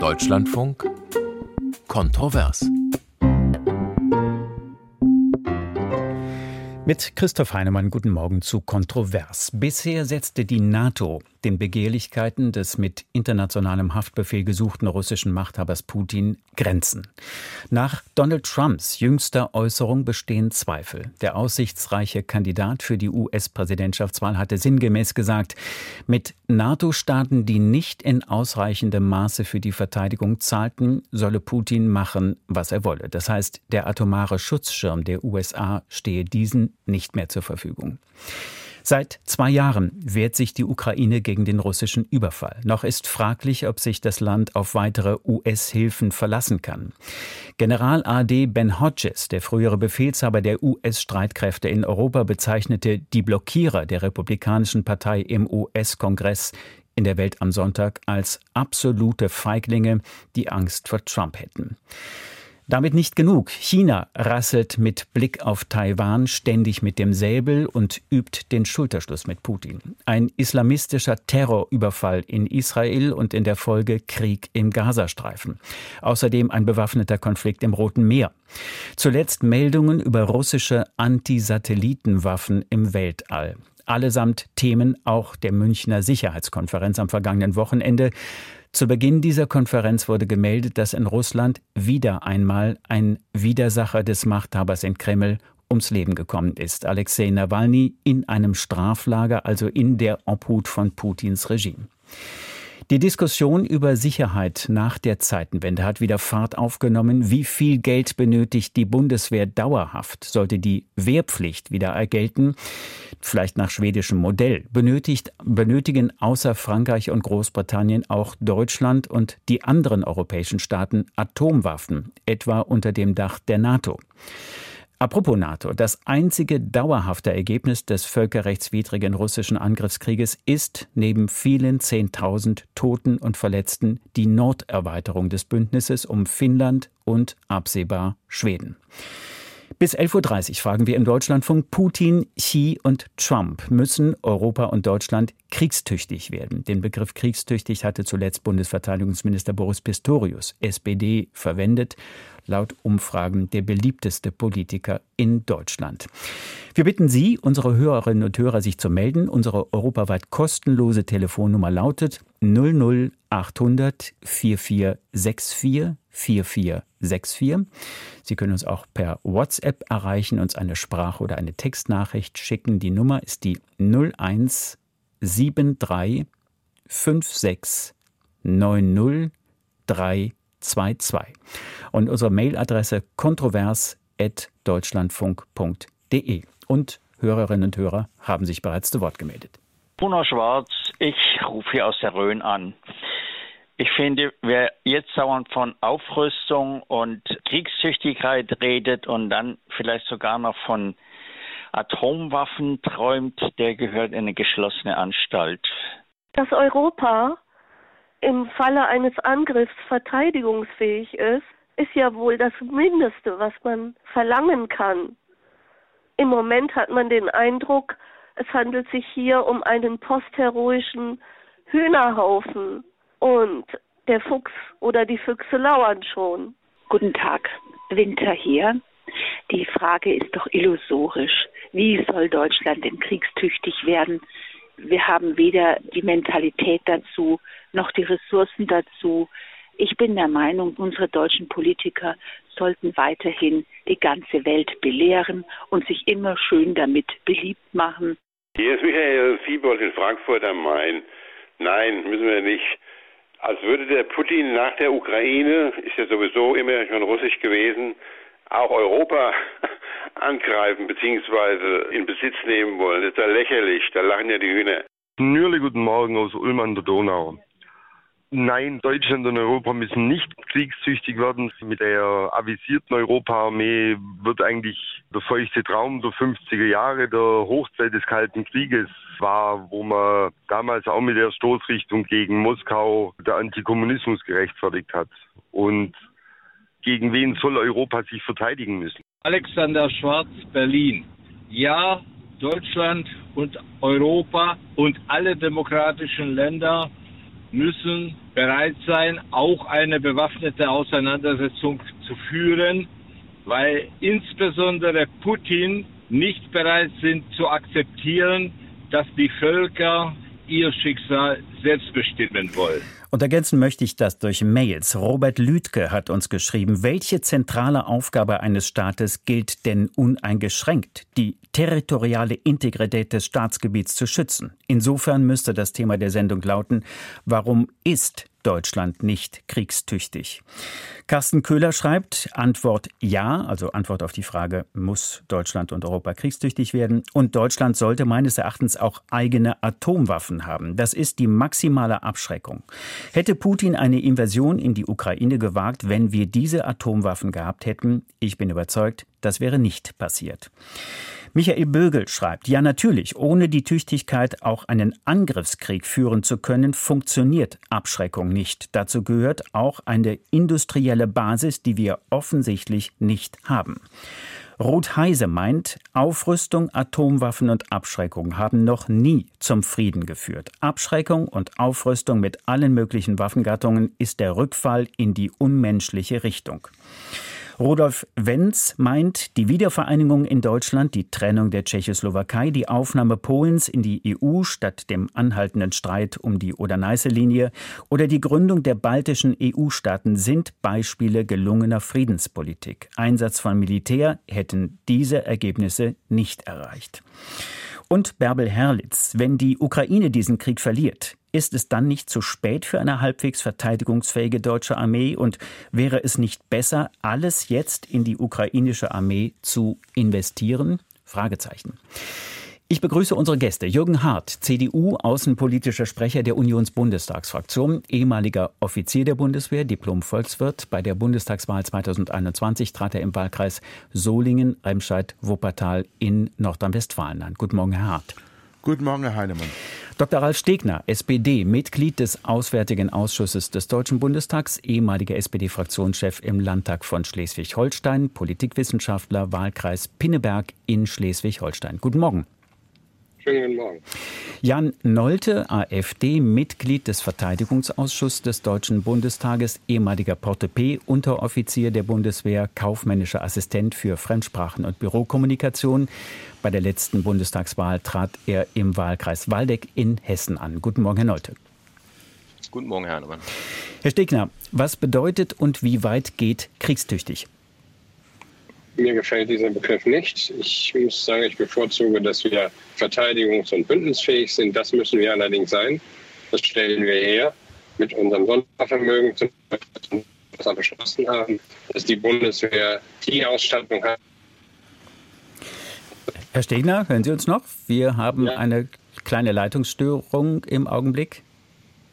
Deutschlandfunk Kontrovers. Mit Christoph Heinemann guten Morgen zu Kontrovers. Bisher setzte die NATO den Begehrlichkeiten des mit internationalem Haftbefehl gesuchten russischen Machthabers Putin Grenzen. Nach Donald Trumps jüngster Äußerung bestehen Zweifel. Der aussichtsreiche Kandidat für die US-Präsidentschaftswahl hatte sinngemäß gesagt, mit NATO-Staaten, die nicht in ausreichendem Maße für die Verteidigung zahlten, solle Putin machen, was er wolle. Das heißt, der atomare Schutzschirm der USA stehe diesen nicht mehr zur Verfügung. Seit zwei Jahren wehrt sich die Ukraine gegen den russischen Überfall. Noch ist fraglich, ob sich das Land auf weitere US-Hilfen verlassen kann. General AD Ben Hodges, der frühere Befehlshaber der US-Streitkräfte in Europa, bezeichnete die Blockierer der Republikanischen Partei im US-Kongress in der Welt am Sonntag als absolute Feiglinge, die Angst vor Trump hätten. Damit nicht genug. China rasselt mit Blick auf Taiwan ständig mit dem Säbel und übt den Schulterschluss mit Putin. Ein islamistischer Terrorüberfall in Israel und in der Folge Krieg im Gazastreifen. Außerdem ein bewaffneter Konflikt im Roten Meer. Zuletzt Meldungen über russische Antisatellitenwaffen im Weltall allesamt Themen auch der Münchner Sicherheitskonferenz am vergangenen Wochenende. Zu Beginn dieser Konferenz wurde gemeldet, dass in Russland wieder einmal ein Widersacher des Machthabers in Kreml ums Leben gekommen ist. Alexei Nawalny in einem Straflager, also in der Obhut von Putins Regime. Die Diskussion über Sicherheit nach der Zeitenwende hat wieder Fahrt aufgenommen. Wie viel Geld benötigt die Bundeswehr dauerhaft? Sollte die Wehrpflicht wieder ergelten? Vielleicht nach schwedischem Modell. Benötigt, benötigen außer Frankreich und Großbritannien auch Deutschland und die anderen europäischen Staaten Atomwaffen, etwa unter dem Dach der NATO. Apropos NATO, das einzige dauerhafte Ergebnis des völkerrechtswidrigen russischen Angriffskrieges ist neben vielen Zehntausend Toten und Verletzten die Norderweiterung des Bündnisses um Finnland und absehbar Schweden. Bis 11.30 Uhr fragen wir im Deutschlandfunk Putin, Xi und Trump. Müssen Europa und Deutschland kriegstüchtig werden? Den Begriff kriegstüchtig hatte zuletzt Bundesverteidigungsminister Boris Pistorius, SPD, verwendet laut Umfragen der beliebteste Politiker in Deutschland. Wir bitten Sie, unsere Hörerinnen und Hörer, sich zu melden. Unsere europaweit kostenlose Telefonnummer lautet 00800 4464 4464. Sie können uns auch per WhatsApp erreichen, uns eine Sprach- oder eine Textnachricht schicken. Die Nummer ist die 0173 56 90 22. Und unsere Mailadresse kontrovers.deutschlandfunk.de. Und Hörerinnen und Hörer haben sich bereits zu Wort gemeldet. Bruno Schwarz, ich rufe hier aus der Rhön an. Ich finde, wer jetzt dauernd von Aufrüstung und Kriegstüchtigkeit redet und dann vielleicht sogar noch von Atomwaffen träumt, der gehört in eine geschlossene Anstalt. Dass Europa im Falle eines Angriffs verteidigungsfähig ist, ist ja wohl das Mindeste, was man verlangen kann. Im Moment hat man den Eindruck, es handelt sich hier um einen postheroischen Hühnerhaufen und der Fuchs oder die Füchse lauern schon. Guten Tag, Winter hier. Die Frage ist doch illusorisch. Wie soll Deutschland denn kriegstüchtig werden, wir haben weder die Mentalität dazu noch die Ressourcen dazu. Ich bin der Meinung, unsere deutschen Politiker sollten weiterhin die ganze Welt belehren und sich immer schön damit beliebt machen. Hier ist Michael Siebold in Frankfurt am Main. Nein, müssen wir nicht. Als würde der Putin nach der Ukraine, ist ja sowieso immer schon russisch gewesen, auch Europa angreifen bzw. in Besitz nehmen wollen. Das ist ja lächerlich, da lachen ja die Hühner. Nürle, guten Morgen aus Ulm an der Donau. Nein, Deutschland und Europa müssen nicht kriegstüchtig werden. Mit der avisierten Europaarmee wird eigentlich der feuchte Traum der 50er Jahre der Hochzeit des Kalten Krieges war, wo man damals auch mit der Stoßrichtung gegen Moskau der Antikommunismus gerechtfertigt hat. Und gegen wen soll Europa sich verteidigen müssen? Alexander Schwarz, Berlin. Ja, Deutschland und Europa und alle demokratischen Länder müssen bereit sein, auch eine bewaffnete Auseinandersetzung zu führen, weil insbesondere Putin nicht bereit sind zu akzeptieren, dass die Völker ihr Schicksal selbst bestimmen wollen. Und ergänzen möchte ich das durch Mails. Robert Lüdke hat uns geschrieben, welche zentrale Aufgabe eines Staates gilt denn uneingeschränkt? Die territoriale Integrität des Staatsgebiets zu schützen. Insofern müsste das Thema der Sendung lauten, warum ist Deutschland nicht kriegstüchtig? Carsten Köhler schreibt, Antwort ja, also Antwort auf die Frage, muss Deutschland und Europa kriegstüchtig werden? Und Deutschland sollte meines Erachtens auch eigene Atomwaffen haben. Das ist die maximale Abschreckung. Hätte Putin eine Invasion in die Ukraine gewagt, wenn wir diese Atomwaffen gehabt hätten? Ich bin überzeugt, das wäre nicht passiert. Michael Bögel schreibt, ja natürlich, ohne die Tüchtigkeit auch einen Angriffskrieg führen zu können, funktioniert Abschreckung nicht. Dazu gehört auch eine industrielle Basis, die wir offensichtlich nicht haben. Ruth Heise meint, Aufrüstung, Atomwaffen und Abschreckung haben noch nie zum Frieden geführt. Abschreckung und Aufrüstung mit allen möglichen Waffengattungen ist der Rückfall in die unmenschliche Richtung. Rudolf Wenz meint, die Wiedervereinigung in Deutschland, die Trennung der Tschechoslowakei, die Aufnahme Polens in die EU statt dem anhaltenden Streit um die Oder-Neiße-Linie oder die Gründung der baltischen EU-Staaten sind Beispiele gelungener Friedenspolitik. Einsatz von Militär hätten diese Ergebnisse nicht erreicht. Und Bärbel Herlitz, wenn die Ukraine diesen Krieg verliert, ist es dann nicht zu spät für eine halbwegs verteidigungsfähige deutsche Armee? Und wäre es nicht besser, alles jetzt in die ukrainische Armee zu investieren? Fragezeichen. Ich begrüße unsere Gäste. Jürgen Hart, CDU, außenpolitischer Sprecher der Unionsbundestagsfraktion, ehemaliger Offizier der Bundeswehr, Diplom-Volkswirt. Bei der Bundestagswahl 2021 trat er im Wahlkreis Solingen, Remscheid, Wuppertal in Nordrhein-Westfalen an. Guten Morgen, Herr Hart. Guten Morgen, Herr Heinemann. Dr. Ralf Stegner, SPD, Mitglied des Auswärtigen Ausschusses des Deutschen Bundestags, ehemaliger SPD-Fraktionschef im Landtag von Schleswig-Holstein, Politikwissenschaftler, Wahlkreis Pinneberg in Schleswig-Holstein. Guten Morgen. Schönen guten Morgen. Jan Nolte, AfD, Mitglied des Verteidigungsausschusses des Deutschen Bundestages, ehemaliger Porte-P, Unteroffizier der Bundeswehr, kaufmännischer Assistent für Fremdsprachen und Bürokommunikation. Bei der letzten Bundestagswahl trat er im Wahlkreis Waldeck in Hessen an. Guten Morgen, Herr Nolte. Guten Morgen, Herr Hannemann. Herr Stegner, was bedeutet und wie weit geht kriegstüchtig? Mir gefällt dieser Begriff nicht. Ich muss sagen, ich bevorzuge, dass wir verteidigungs- und bündnisfähig sind. Das müssen wir allerdings sein. Das stellen wir her mit unserem Sondervermögen, was wir beschlossen haben, dass die Bundeswehr die Ausstattung hat. Herr Stegner, hören Sie uns noch? Wir haben ja. eine kleine Leitungsstörung im Augenblick.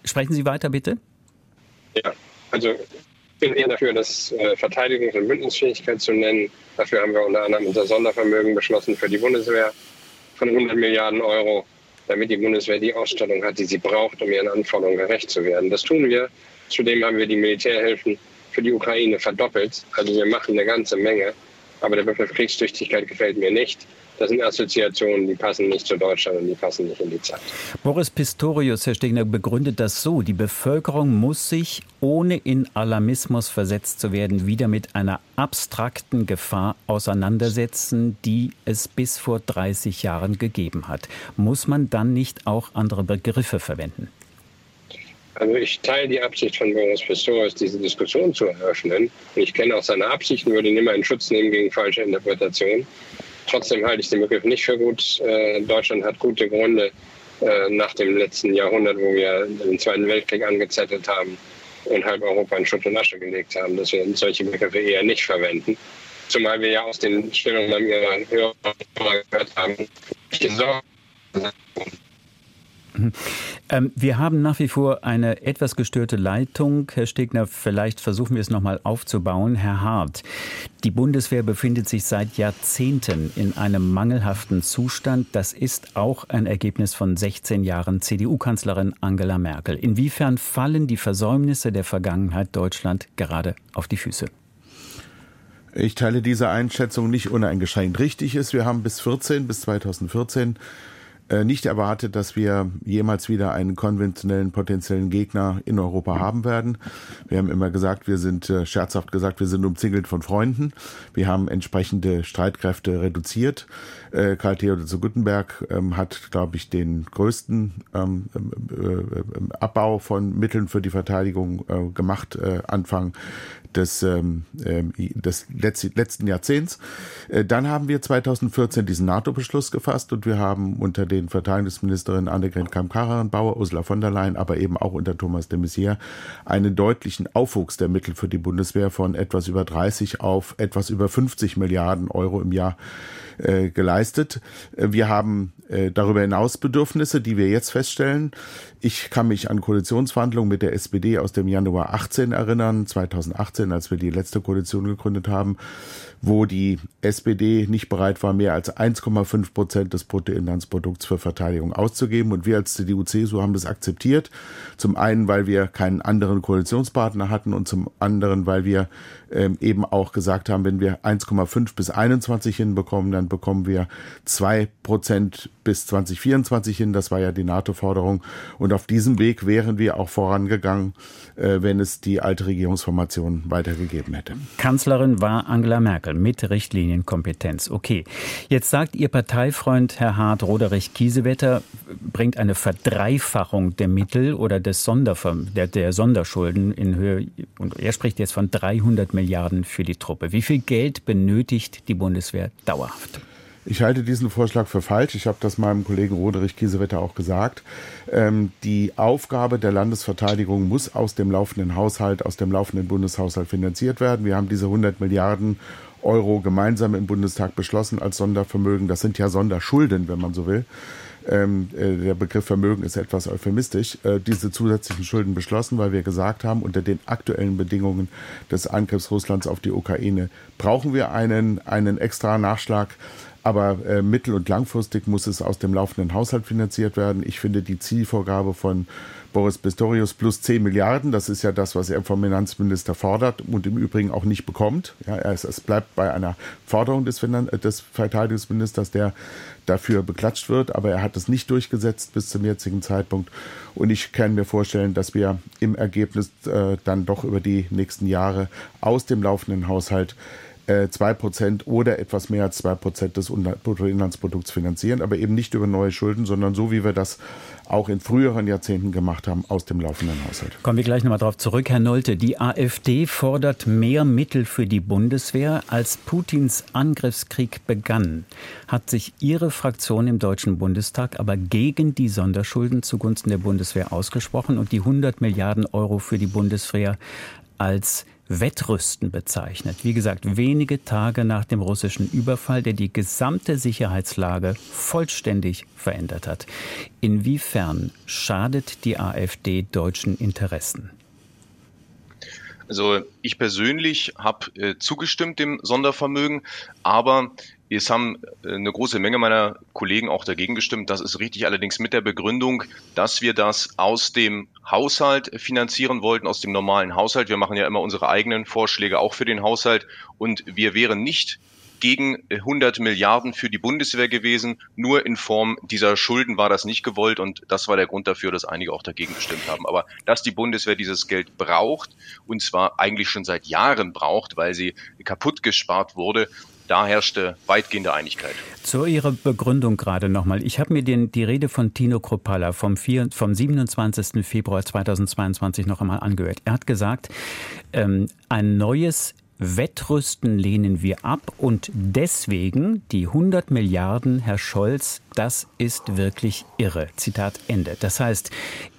Sprechen Sie weiter, bitte. Ja, also bin eher dafür, das äh, Verteidigungs- und Bündnisfähigkeit zu nennen. Dafür haben wir unter anderem unser Sondervermögen beschlossen für die Bundeswehr von 100 Milliarden Euro, damit die Bundeswehr die Ausstattung hat, die sie braucht, um ihren Anforderungen gerecht zu werden. Das tun wir. Zudem haben wir die Militärhilfen für die Ukraine verdoppelt. Also wir machen eine ganze Menge. Aber der Begriff Kriegstüchtigkeit gefällt mir nicht. Das sind Assoziationen, die passen nicht zu Deutschland und die passen nicht in die Zeit. Boris Pistorius, Herr Stegner, begründet das so. Die Bevölkerung muss sich, ohne in Alarmismus versetzt zu werden, wieder mit einer abstrakten Gefahr auseinandersetzen, die es bis vor 30 Jahren gegeben hat. Muss man dann nicht auch andere Begriffe verwenden? Also ich teile die Absicht von Boris Pistorius, diese Diskussion zu eröffnen. Und ich kenne auch seine Absichten, würde ihn immer in Schutz nehmen gegen falsche Interpretationen. Trotzdem halte ich den Begriff nicht für gut. Äh, Deutschland hat gute Gründe äh, nach dem letzten Jahrhundert, wo wir den Zweiten Weltkrieg angezettelt haben und halb Europa in Schutt und Asche gelegt haben, dass wir solche Begriffe eher nicht verwenden. Zumal wir ja aus den Stellungnahmen ihrer Hörer gehört haben, welche Sorgen. Ähm, wir haben nach wie vor eine etwas gestörte Leitung. Herr Stegner, vielleicht versuchen wir es nochmal aufzubauen. Herr Hart, die Bundeswehr befindet sich seit Jahrzehnten in einem mangelhaften Zustand. Das ist auch ein Ergebnis von 16 Jahren CDU-Kanzlerin Angela Merkel. Inwiefern fallen die Versäumnisse der Vergangenheit Deutschland gerade auf die Füße? Ich teile diese Einschätzung nicht uneingeschränkt. Richtig ist, wir haben bis 14, bis 2014 äh, nicht erwartet, dass wir jemals wieder einen konventionellen potenziellen Gegner in Europa haben werden. Wir haben immer gesagt, wir sind äh, scherzhaft gesagt, wir sind umzingelt von Freunden. Wir haben entsprechende Streitkräfte reduziert. Äh, Karl Theodor zu Guttenberg ähm, hat, glaube ich, den größten ähm, äh, Abbau von Mitteln für die Verteidigung äh, gemacht, äh, Anfang des, ähm, ähm des letzten Jahrzehnts. Äh, dann haben wir 2014 diesen NATO-Beschluss gefasst und wir haben unter den Verteidigungsministerinnen Annegret Kramp-Karrenbauer, Ursula von der Leyen, aber eben auch unter Thomas de Maizière einen deutlichen Aufwuchs der Mittel für die Bundeswehr von etwas über 30 auf etwas über 50 Milliarden Euro im Jahr äh, geleistet. Äh, wir haben äh, darüber hinaus Bedürfnisse, die wir jetzt feststellen. Ich kann mich an Koalitionsverhandlungen mit der SPD aus dem Januar 18 erinnern, 2018, als wir die letzte Koalition gegründet haben wo die SPD nicht bereit war, mehr als 1,5 Prozent des Bruttoinlandsprodukts für Verteidigung auszugeben. Und wir als CDU-CSU haben das akzeptiert. Zum einen, weil wir keinen anderen Koalitionspartner hatten und zum anderen, weil wir ähm, eben auch gesagt haben, wenn wir 1,5 bis 21 hinbekommen, dann bekommen wir zwei Prozent bis 2024 hin. Das war ja die NATO-Forderung. Und auf diesem Weg wären wir auch vorangegangen, äh, wenn es die alte Regierungsformation weitergegeben hätte. Kanzlerin war Angela Merkel mit Richtlinienkompetenz. Okay. Jetzt sagt Ihr Parteifreund Herr Hart, Roderich Kiesewetter, bringt eine Verdreifachung der Mittel oder des Sonderver der, der Sonderschulden in Höhe, und er spricht jetzt von 300 Milliarden für die Truppe. Wie viel Geld benötigt die Bundeswehr dauerhaft? Ich halte diesen Vorschlag für falsch. Ich habe das meinem Kollegen Roderich Kiesewetter auch gesagt. Ähm, die Aufgabe der Landesverteidigung muss aus dem laufenden Haushalt, aus dem laufenden Bundeshaushalt finanziert werden. Wir haben diese 100 Milliarden Euro gemeinsam im Bundestag beschlossen als Sondervermögen. Das sind ja Sonderschulden, wenn man so will. Ähm, äh, der Begriff Vermögen ist etwas euphemistisch, äh, diese zusätzlichen Schulden beschlossen, weil wir gesagt haben, unter den aktuellen Bedingungen des Angriffs Russlands auf die Ukraine brauchen wir einen, einen extra Nachschlag aber äh, mittel- und langfristig muss es aus dem laufenden Haushalt finanziert werden. Ich finde die Zielvorgabe von Boris Pistorius plus 10 Milliarden, das ist ja das, was er vom Finanzminister fordert und im Übrigen auch nicht bekommt. Ja, es, es bleibt bei einer Forderung des, Finan des Verteidigungsministers, der dafür beklatscht wird, aber er hat es nicht durchgesetzt bis zum jetzigen Zeitpunkt. Und ich kann mir vorstellen, dass wir im Ergebnis äh, dann doch über die nächsten Jahre aus dem laufenden Haushalt zwei Prozent oder etwas mehr als zwei Prozent des Bruttoinlandsprodukts finanzieren, aber eben nicht über neue Schulden, sondern so wie wir das auch in früheren Jahrzehnten gemacht haben, aus dem laufenden Haushalt. Kommen wir gleich nochmal darauf zurück, Herr Nolte. Die AfD fordert mehr Mittel für die Bundeswehr. Als Putins Angriffskrieg begann, hat sich Ihre Fraktion im Deutschen Bundestag aber gegen die Sonderschulden zugunsten der Bundeswehr ausgesprochen und die 100 Milliarden Euro für die Bundeswehr als Wettrüsten bezeichnet. Wie gesagt, wenige Tage nach dem russischen Überfall, der die gesamte Sicherheitslage vollständig verändert hat. Inwiefern schadet die AfD deutschen Interessen? Also ich persönlich habe äh, zugestimmt dem Sondervermögen, aber es haben äh, eine große Menge meiner Kollegen auch dagegen gestimmt. Das ist richtig, allerdings mit der Begründung, dass wir das aus dem Haushalt finanzieren wollten, aus dem normalen Haushalt. Wir machen ja immer unsere eigenen Vorschläge auch für den Haushalt und wir wären nicht gegen 100 Milliarden für die Bundeswehr gewesen. Nur in Form dieser Schulden war das nicht gewollt und das war der Grund dafür, dass einige auch dagegen gestimmt haben. Aber dass die Bundeswehr dieses Geld braucht und zwar eigentlich schon seit Jahren braucht, weil sie kaputt gespart wurde, da herrschte weitgehende Einigkeit. Zu Ihrer Begründung gerade nochmal. Ich habe mir den, die Rede von Tino Kropalla vom, vom 27. Februar 2022 noch einmal angehört. Er hat gesagt, ähm, ein neues Wettrüsten lehnen wir ab und deswegen die 100 Milliarden, Herr Scholz, das ist wirklich irre. Zitat Ende. Das heißt,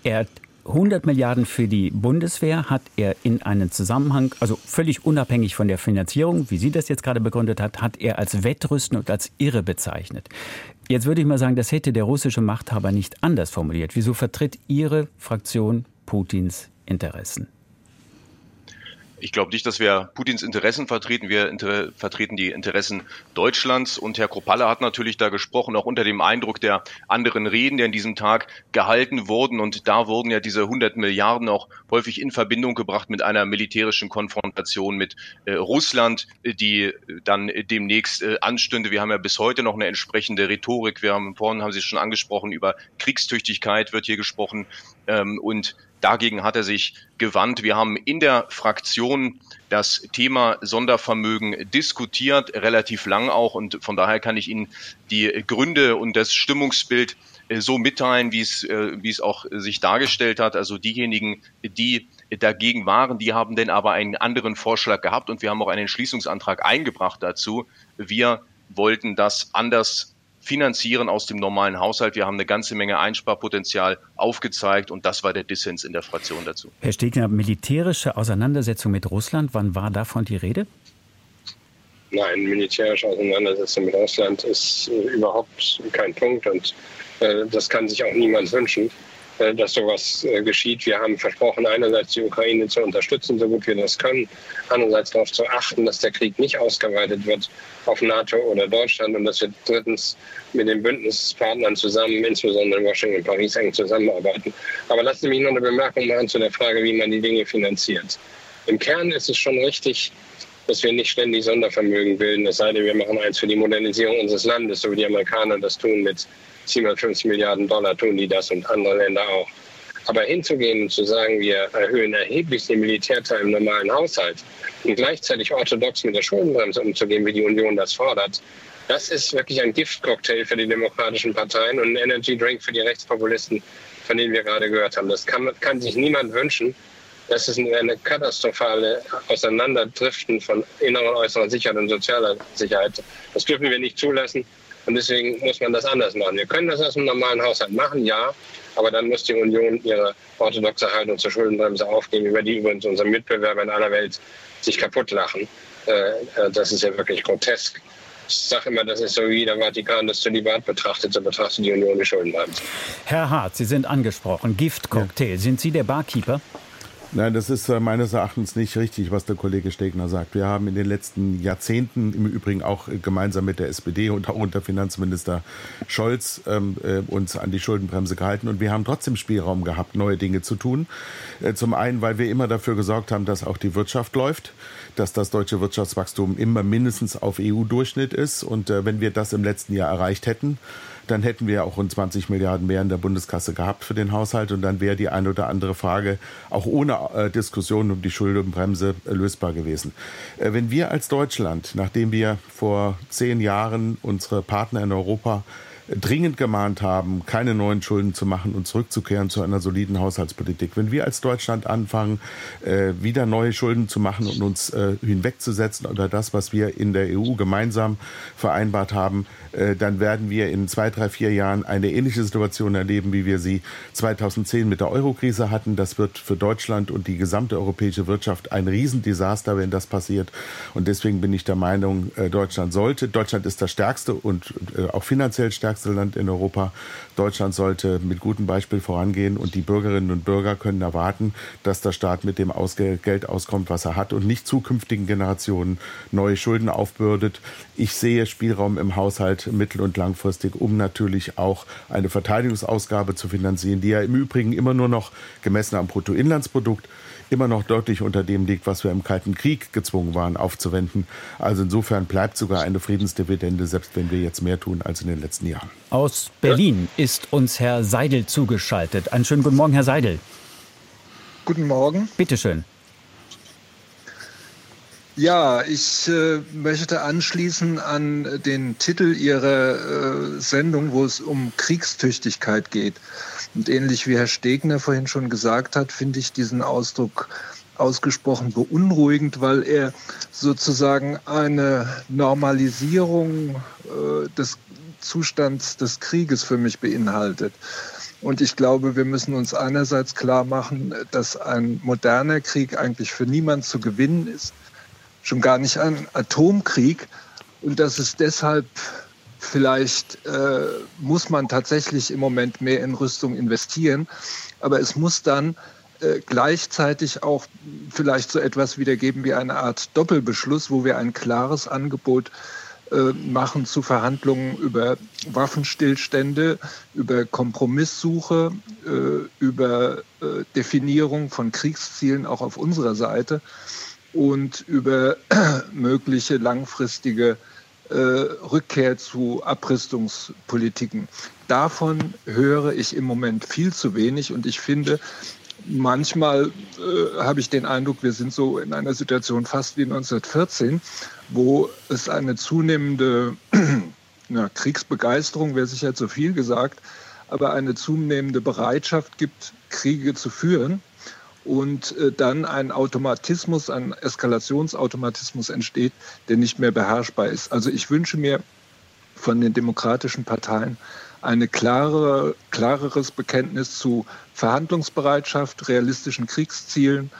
er 100 Milliarden für die Bundeswehr hat er in einen Zusammenhang, also völlig unabhängig von der Finanzierung, wie sie das jetzt gerade begründet hat, hat er als Wettrüsten und als irre bezeichnet. Jetzt würde ich mal sagen, das hätte der russische Machthaber nicht anders formuliert. Wieso vertritt Ihre Fraktion Putins Interessen? Ich glaube nicht, dass wir Putins Interessen vertreten. Wir inter vertreten die Interessen Deutschlands. Und Herr Kropalla hat natürlich da gesprochen, auch unter dem Eindruck der anderen Reden, die an diesem Tag gehalten wurden. Und da wurden ja diese 100 Milliarden auch häufig in Verbindung gebracht mit einer militärischen Konfrontation mit äh, Russland, die dann demnächst äh, anstünde. Wir haben ja bis heute noch eine entsprechende Rhetorik. Wir haben vorhin haben Sie schon angesprochen über Kriegstüchtigkeit wird hier gesprochen. Ähm, und Dagegen hat er sich gewandt. Wir haben in der Fraktion das Thema Sondervermögen diskutiert, relativ lang auch. Und von daher kann ich Ihnen die Gründe und das Stimmungsbild äh, so mitteilen, wie es, äh, wie es auch sich dargestellt hat. Also diejenigen, die dagegen waren, die haben denn aber einen anderen Vorschlag gehabt und wir haben auch einen Entschließungsantrag eingebracht dazu. Wir wollten das anders finanzieren aus dem normalen Haushalt. Wir haben eine ganze Menge Einsparpotenzial aufgezeigt und das war der Dissens in der Fraktion dazu. Herr Stegner, militärische Auseinandersetzung mit Russland, wann war davon die Rede? Nein, militärische Auseinandersetzung mit Russland ist äh, überhaupt kein Punkt und äh, das kann sich auch niemand wünschen. Dass sowas äh, geschieht. Wir haben versprochen, einerseits die Ukraine zu unterstützen, so gut wir das können, andererseits darauf zu achten, dass der Krieg nicht ausgeweitet wird auf NATO oder Deutschland und dass wir drittens mit den Bündnispartnern zusammen, insbesondere in Washington und Paris, eng zusammenarbeiten. Aber lassen Sie mich noch eine Bemerkung machen zu der Frage, wie man die Dinge finanziert. Im Kern ist es schon richtig, dass wir nicht ständig Sondervermögen bilden, es sei denn, wir machen eins für die Modernisierung unseres Landes, so wie die Amerikaner das tun mit 750 Milliarden Dollar tun die das und andere Länder auch. Aber hinzugehen und zu sagen, wir erhöhen erheblich den Militärteil im normalen Haushalt und gleichzeitig orthodox mit der Schuldenbremse umzugehen, wie die Union das fordert, das ist wirklich ein Giftcocktail für die demokratischen Parteien und ein Energy Drink für die Rechtspopulisten, von denen wir gerade gehört haben. Das kann, kann sich niemand wünschen. Das ist eine katastrophale Auseinanderdriften von innerer und äußerer Sicherheit und sozialer Sicherheit. Das dürfen wir nicht zulassen. Und deswegen muss man das anders machen. Wir können das aus dem normalen Haushalt machen, ja, aber dann muss die Union ihre orthodoxe Haltung zur Schuldenbremse aufgeben, über die übrigens unsere Mitbewerber in aller Welt sich kaputt lachen. Äh, äh, das ist ja wirklich grotesk. Ich sage immer, das ist so wie der Vatikan das Zölibat betrachtet, so betrachtet die Union die Schuldenbremse. Herr Hart, Sie sind angesprochen. Giftcocktail. Ja. Sind Sie der Barkeeper? Nein, das ist äh, meines Erachtens nicht richtig, was der Kollege Stegner sagt. Wir haben in den letzten Jahrzehnten, im Übrigen auch äh, gemeinsam mit der SPD und auch unter Finanzminister Scholz, ähm, äh, uns an die Schuldenbremse gehalten. Und wir haben trotzdem Spielraum gehabt, neue Dinge zu tun. Äh, zum einen, weil wir immer dafür gesorgt haben, dass auch die Wirtschaft läuft, dass das deutsche Wirtschaftswachstum immer mindestens auf EU-Durchschnitt ist. Und äh, wenn wir das im letzten Jahr erreicht hätten, dann hätten wir auch rund 20 Milliarden mehr in der Bundeskasse gehabt für den Haushalt und dann wäre die eine oder andere Frage auch ohne äh, Diskussion um die Schuldenbremse äh, lösbar gewesen. Äh, wenn wir als Deutschland, nachdem wir vor zehn Jahren unsere Partner in Europa dringend gemahnt haben, keine neuen Schulden zu machen und zurückzukehren zu einer soliden Haushaltspolitik. Wenn wir als Deutschland anfangen, äh, wieder neue Schulden zu machen und uns äh, hinwegzusetzen oder das, was wir in der EU gemeinsam vereinbart haben, äh, dann werden wir in zwei, drei, vier Jahren eine ähnliche Situation erleben, wie wir sie 2010 mit der Eurokrise hatten. Das wird für Deutschland und die gesamte europäische Wirtschaft ein Riesendesaster, wenn das passiert. Und deswegen bin ich der Meinung, Deutschland sollte, Deutschland ist das stärkste und auch finanziell stärkste stärkste Land in Europa. Deutschland sollte mit gutem Beispiel vorangehen und die Bürgerinnen und Bürger können erwarten, dass der Staat mit dem Geld auskommt, was er hat und nicht zukünftigen Generationen neue Schulden aufbürdet. Ich sehe Spielraum im Haushalt mittel- und langfristig, um natürlich auch eine Verteidigungsausgabe zu finanzieren, die ja im Übrigen immer nur noch gemessen am Bruttoinlandsprodukt immer noch deutlich unter dem liegt, was wir im Kalten Krieg gezwungen waren aufzuwenden. Also insofern bleibt sogar eine Friedensdividende, selbst wenn wir jetzt mehr tun als in den letzten Jahren. Aus Berlin ist uns Herr Seidel zugeschaltet. Einen schönen guten Morgen, Herr Seidel. Guten Morgen. Bitte schön. Ja, ich äh, möchte anschließen an den Titel Ihrer äh, Sendung, wo es um Kriegstüchtigkeit geht. Und ähnlich wie Herr Stegner vorhin schon gesagt hat, finde ich diesen Ausdruck ausgesprochen beunruhigend, weil er sozusagen eine Normalisierung äh, des Zustands des Krieges für mich beinhaltet. Und ich glaube, wir müssen uns einerseits klar machen, dass ein moderner Krieg eigentlich für niemand zu gewinnen ist schon gar nicht ein Atomkrieg und dass es deshalb vielleicht äh, muss man tatsächlich im Moment mehr in Rüstung investieren, aber es muss dann äh, gleichzeitig auch vielleicht so etwas wiedergeben wie eine Art Doppelbeschluss, wo wir ein klares Angebot äh, machen zu Verhandlungen über Waffenstillstände, über Kompromisssuche, äh, über äh, Definierung von Kriegszielen auch auf unserer Seite und über mögliche langfristige Rückkehr zu Abrüstungspolitiken. Davon höre ich im Moment viel zu wenig und ich finde, manchmal äh, habe ich den Eindruck, wir sind so in einer Situation fast wie 1914, wo es eine zunehmende na, Kriegsbegeisterung, wäre sicher zu viel gesagt, aber eine zunehmende Bereitschaft gibt, Kriege zu führen und äh, dann ein Automatismus, ein Eskalationsautomatismus entsteht, der nicht mehr beherrschbar ist. Also ich wünsche mir von den demokratischen Parteien ein klare, klareres Bekenntnis zu Verhandlungsbereitschaft, realistischen Kriegszielen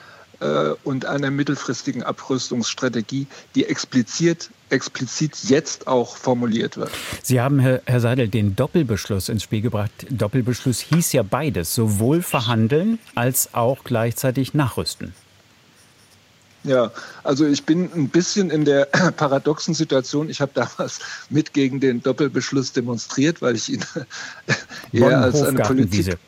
äh, und einer mittelfristigen Abrüstungsstrategie, die explizit, explizit jetzt auch formuliert wird. Sie haben, Herr, Herr Seidel, den Doppelbeschluss ins Spiel gebracht. Doppelbeschluss hieß ja beides, sowohl verhandeln als auch gleichzeitig nachrüsten. Ja, also ich bin ein bisschen in der paradoxen Situation. Ich habe damals mit gegen den Doppelbeschluss demonstriert, weil ich ihn eher als eine Politik...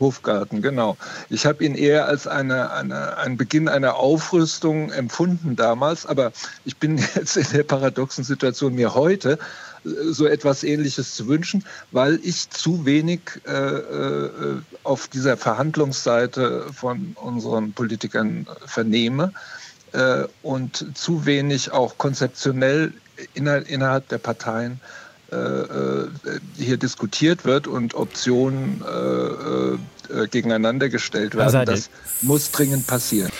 Hofgarten, genau. Ich habe ihn eher als eine, eine, einen Beginn einer Aufrüstung empfunden damals, aber ich bin jetzt in der paradoxen Situation, mir heute äh, so etwas Ähnliches zu wünschen, weil ich zu wenig äh, äh, auf dieser Verhandlungsseite von unseren Politikern vernehme äh, und zu wenig auch konzeptionell innerhalb der Parteien hier diskutiert wird und Optionen äh, gegeneinander gestellt werden. Das muss dringend passieren.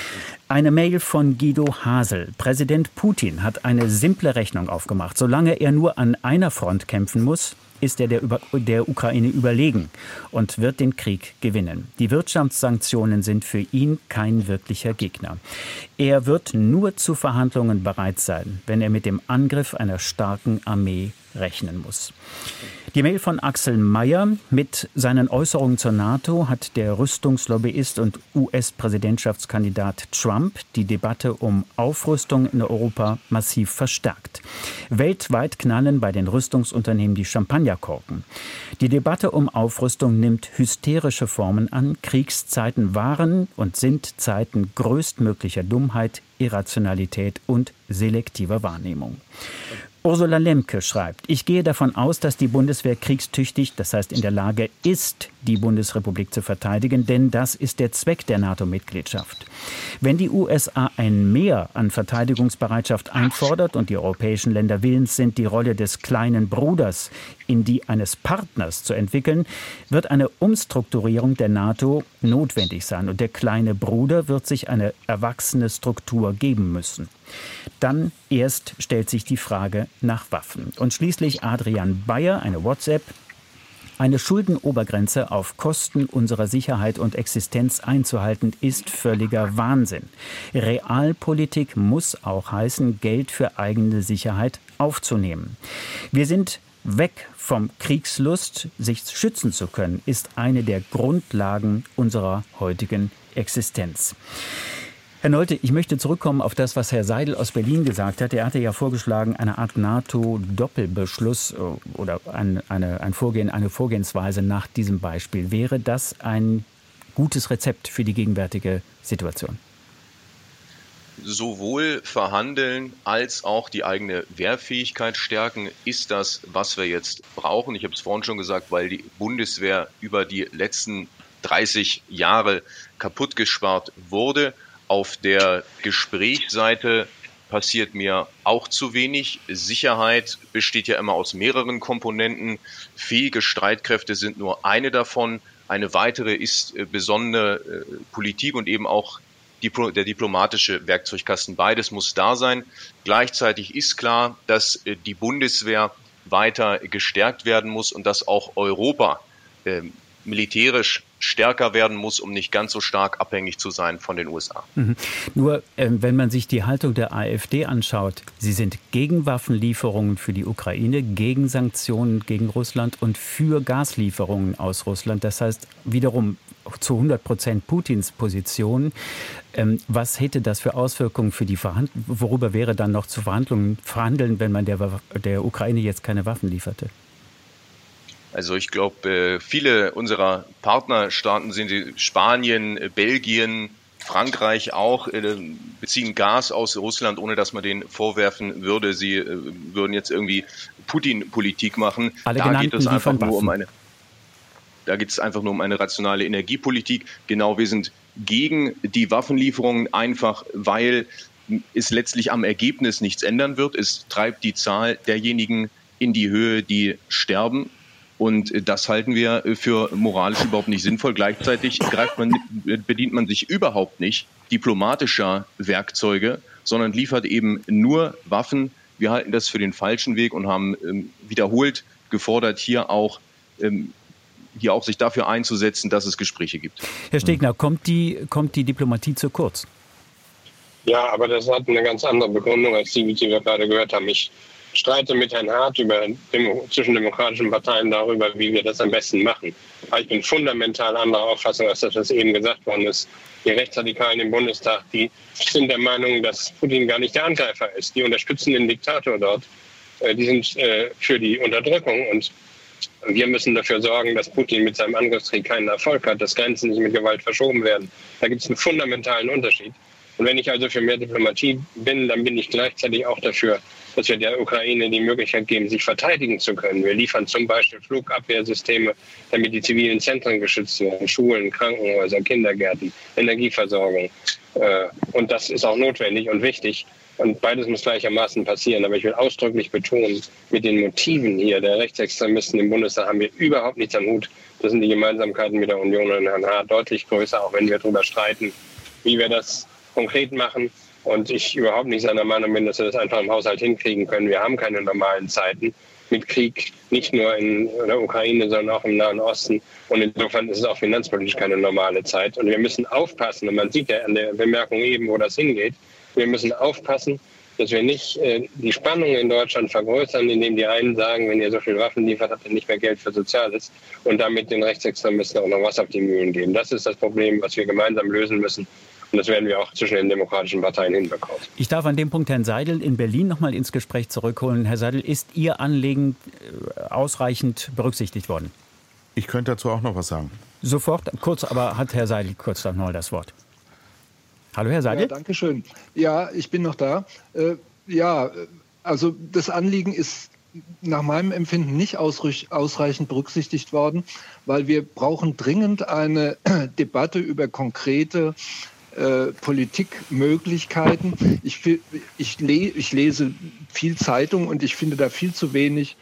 Eine Mail von Guido Hasel. Präsident Putin hat eine simple Rechnung aufgemacht. Solange er nur an einer Front kämpfen muss, ist er der, der, Ukraine überlegen und wird den Krieg gewinnen. Die Wirtschaftssanktionen sind für ihn kein wirklicher Gegner. Er wird nur zu Verhandlungen bereit sein, wenn er mit dem Angriff einer starken Armee rechnen muss. Die Mail von Axel Mayer mit seinen Äußerungen zur NATO hat der Rüstungslobbyist und US-Präsidentschaftskandidat Trump die Debatte um Aufrüstung in Europa massiv verstärkt. Weltweit knallen bei den Rüstungsunternehmen die Champagnerkorken. Die Debatte um Aufrüstung nimmt hysterische Formen an. Kriegszeiten waren und sind Zeiten größtmöglicher Dummheit, Irrationalität und selektiver Wahrnehmung. Ursula Lemke schreibt, ich gehe davon aus, dass die Bundeswehr kriegstüchtig, das heißt in der Lage ist, die Bundesrepublik zu verteidigen, denn das ist der Zweck der NATO-Mitgliedschaft. Wenn die USA ein Mehr an Verteidigungsbereitschaft einfordert und die europäischen Länder willens sind, die Rolle des kleinen Bruders in die eines Partners zu entwickeln, wird eine Umstrukturierung der NATO notwendig sein und der kleine Bruder wird sich eine erwachsene Struktur geben müssen. Dann erst stellt sich die Frage nach Waffen. Und schließlich Adrian Bayer, eine WhatsApp. Eine Schuldenobergrenze auf Kosten unserer Sicherheit und Existenz einzuhalten, ist völliger Wahnsinn. Realpolitik muss auch heißen, Geld für eigene Sicherheit aufzunehmen. Wir sind weg vom Kriegslust, sich schützen zu können, ist eine der Grundlagen unserer heutigen Existenz. Herr Nolte, ich möchte zurückkommen auf das, was Herr Seidel aus Berlin gesagt hat. Er hatte ja vorgeschlagen, eine Art NATO-Doppelbeschluss äh, oder ein, eine, ein Vorgehen, eine Vorgehensweise nach diesem Beispiel. Wäre das ein gutes Rezept für die gegenwärtige Situation? sowohl verhandeln als auch die eigene Wehrfähigkeit stärken, ist das, was wir jetzt brauchen. Ich habe es vorhin schon gesagt, weil die Bundeswehr über die letzten 30 Jahre kaputt gespart wurde auf der Gesprächsseite passiert mir auch zu wenig. Sicherheit besteht ja immer aus mehreren Komponenten. Fähige Streitkräfte sind nur eine davon. Eine weitere ist äh, besondere äh, Politik und eben auch der diplomatische Werkzeugkasten. Beides muss da sein. Gleichzeitig ist klar, dass äh, die Bundeswehr weiter gestärkt werden muss und dass auch Europa ähm, militärisch stärker werden muss, um nicht ganz so stark abhängig zu sein von den USA. Mhm. Nur äh, wenn man sich die Haltung der AfD anschaut, sie sind gegen Waffenlieferungen für die Ukraine, gegen Sanktionen gegen Russland und für Gaslieferungen aus Russland. Das heißt wiederum zu 100 Prozent Putins Position. Ähm, was hätte das für Auswirkungen für die Verhandlungen? Worüber wäre dann noch zu Verhandlungen verhandeln, wenn man der, der Ukraine jetzt keine Waffen lieferte? Also ich glaube, äh, viele unserer Partnerstaaten sind Spanien, äh, Belgien, Frankreich auch äh, beziehen Gas aus Russland, ohne dass man denen vorwerfen würde, sie würden jetzt irgendwie Putin-Politik machen. Alle da geht es einfach nur um eine. Da geht es einfach nur um eine rationale Energiepolitik. Genau, wir sind gegen die Waffenlieferungen einfach, weil es letztlich am Ergebnis nichts ändern wird. Es treibt die Zahl derjenigen in die Höhe, die sterben und das halten wir für moralisch überhaupt nicht sinnvoll. Gleichzeitig greift man, bedient man sich überhaupt nicht diplomatischer Werkzeuge, sondern liefert eben nur Waffen. Wir halten das für den falschen Weg und haben ähm, wiederholt gefordert, hier auch ähm, hier auch sich dafür einzusetzen, dass es Gespräche gibt. Herr Stegner, kommt die, kommt die Diplomatie zu kurz? Ja, aber das hat eine ganz andere Begründung als die, die wir gerade gehört haben. Ich streite mit Herrn Hart über zwischen demokratischen Parteien darüber, wie wir das am besten machen. Aber ich bin fundamental anderer Auffassung, als das, was eben gesagt worden ist. Die Rechtsradikalen im Bundestag, die sind der Meinung, dass Putin gar nicht der Angreifer ist. Die unterstützen den Diktator dort. Äh, die sind äh, für die Unterdrückung und wir müssen dafür sorgen, dass Putin mit seinem Angriffskrieg keinen Erfolg hat, dass Grenzen nicht mit Gewalt verschoben werden. Da gibt es einen fundamentalen Unterschied. Und wenn ich also für mehr Diplomatie bin, dann bin ich gleichzeitig auch dafür, dass wir der Ukraine die Möglichkeit geben, sich verteidigen zu können. Wir liefern zum Beispiel Flugabwehrsysteme, damit die zivilen Zentren geschützt werden, Schulen, Krankenhäuser, Kindergärten, Energieversorgung. Äh, und das ist auch notwendig und wichtig. Und beides muss gleichermaßen passieren. Aber ich will ausdrücklich betonen, mit den Motiven hier der Rechtsextremisten im Bundestag haben wir überhaupt nichts am Hut. Das sind die Gemeinsamkeiten mit der Union und Herrn Haar deutlich größer, auch wenn wir darüber streiten, wie wir das konkret machen. Und ich überhaupt nicht seiner Meinung bin, dass wir das einfach im Haushalt hinkriegen können. Wir haben keine normalen Zeiten mit Krieg, nicht nur in der Ukraine, sondern auch im Nahen Osten. Und insofern ist es auch finanzpolitisch keine normale Zeit. Und wir müssen aufpassen, und man sieht ja an der Bemerkung eben, wo das hingeht, wir müssen aufpassen, dass wir nicht äh, die Spannung in Deutschland vergrößern, indem die einen sagen, wenn ihr so viel Waffen liefert, habt ihr nicht mehr Geld für Soziales und damit den Rechtsextremisten auch noch was auf die Mühlen geben. Das ist das Problem, was wir gemeinsam lösen müssen. Und das werden wir auch zwischen den demokratischen Parteien hinbekommen. Ich darf an dem Punkt Herrn Seidel in Berlin noch mal ins Gespräch zurückholen. Herr Seidel, ist Ihr Anliegen äh, ausreichend berücksichtigt worden? Ich könnte dazu auch noch was sagen. Sofort, kurz, aber hat Herr Seidel kurz noch mal das Wort. Hallo, Herr Seidel. Ja, danke schön. Ja, ich bin noch da. Äh, ja, also das Anliegen ist nach meinem Empfinden nicht ausreichend berücksichtigt worden, weil wir brauchen dringend eine Debatte über konkrete äh, Politikmöglichkeiten. Ich, ich, ich, lese viel Zeitung und ich finde da viel zu wenig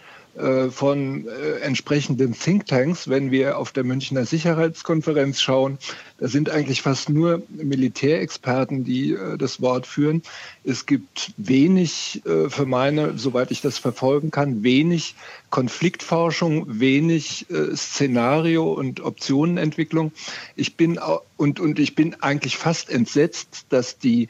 von äh, entsprechenden Thinktanks, wenn wir auf der Münchner Sicherheitskonferenz schauen. Da sind eigentlich fast nur Militärexperten, die äh, das Wort führen. Es gibt wenig, für meine, soweit ich das verfolgen kann, wenig Konfliktforschung, wenig Szenario und Optionenentwicklung. Ich bin und, und ich bin eigentlich fast entsetzt, dass die äh,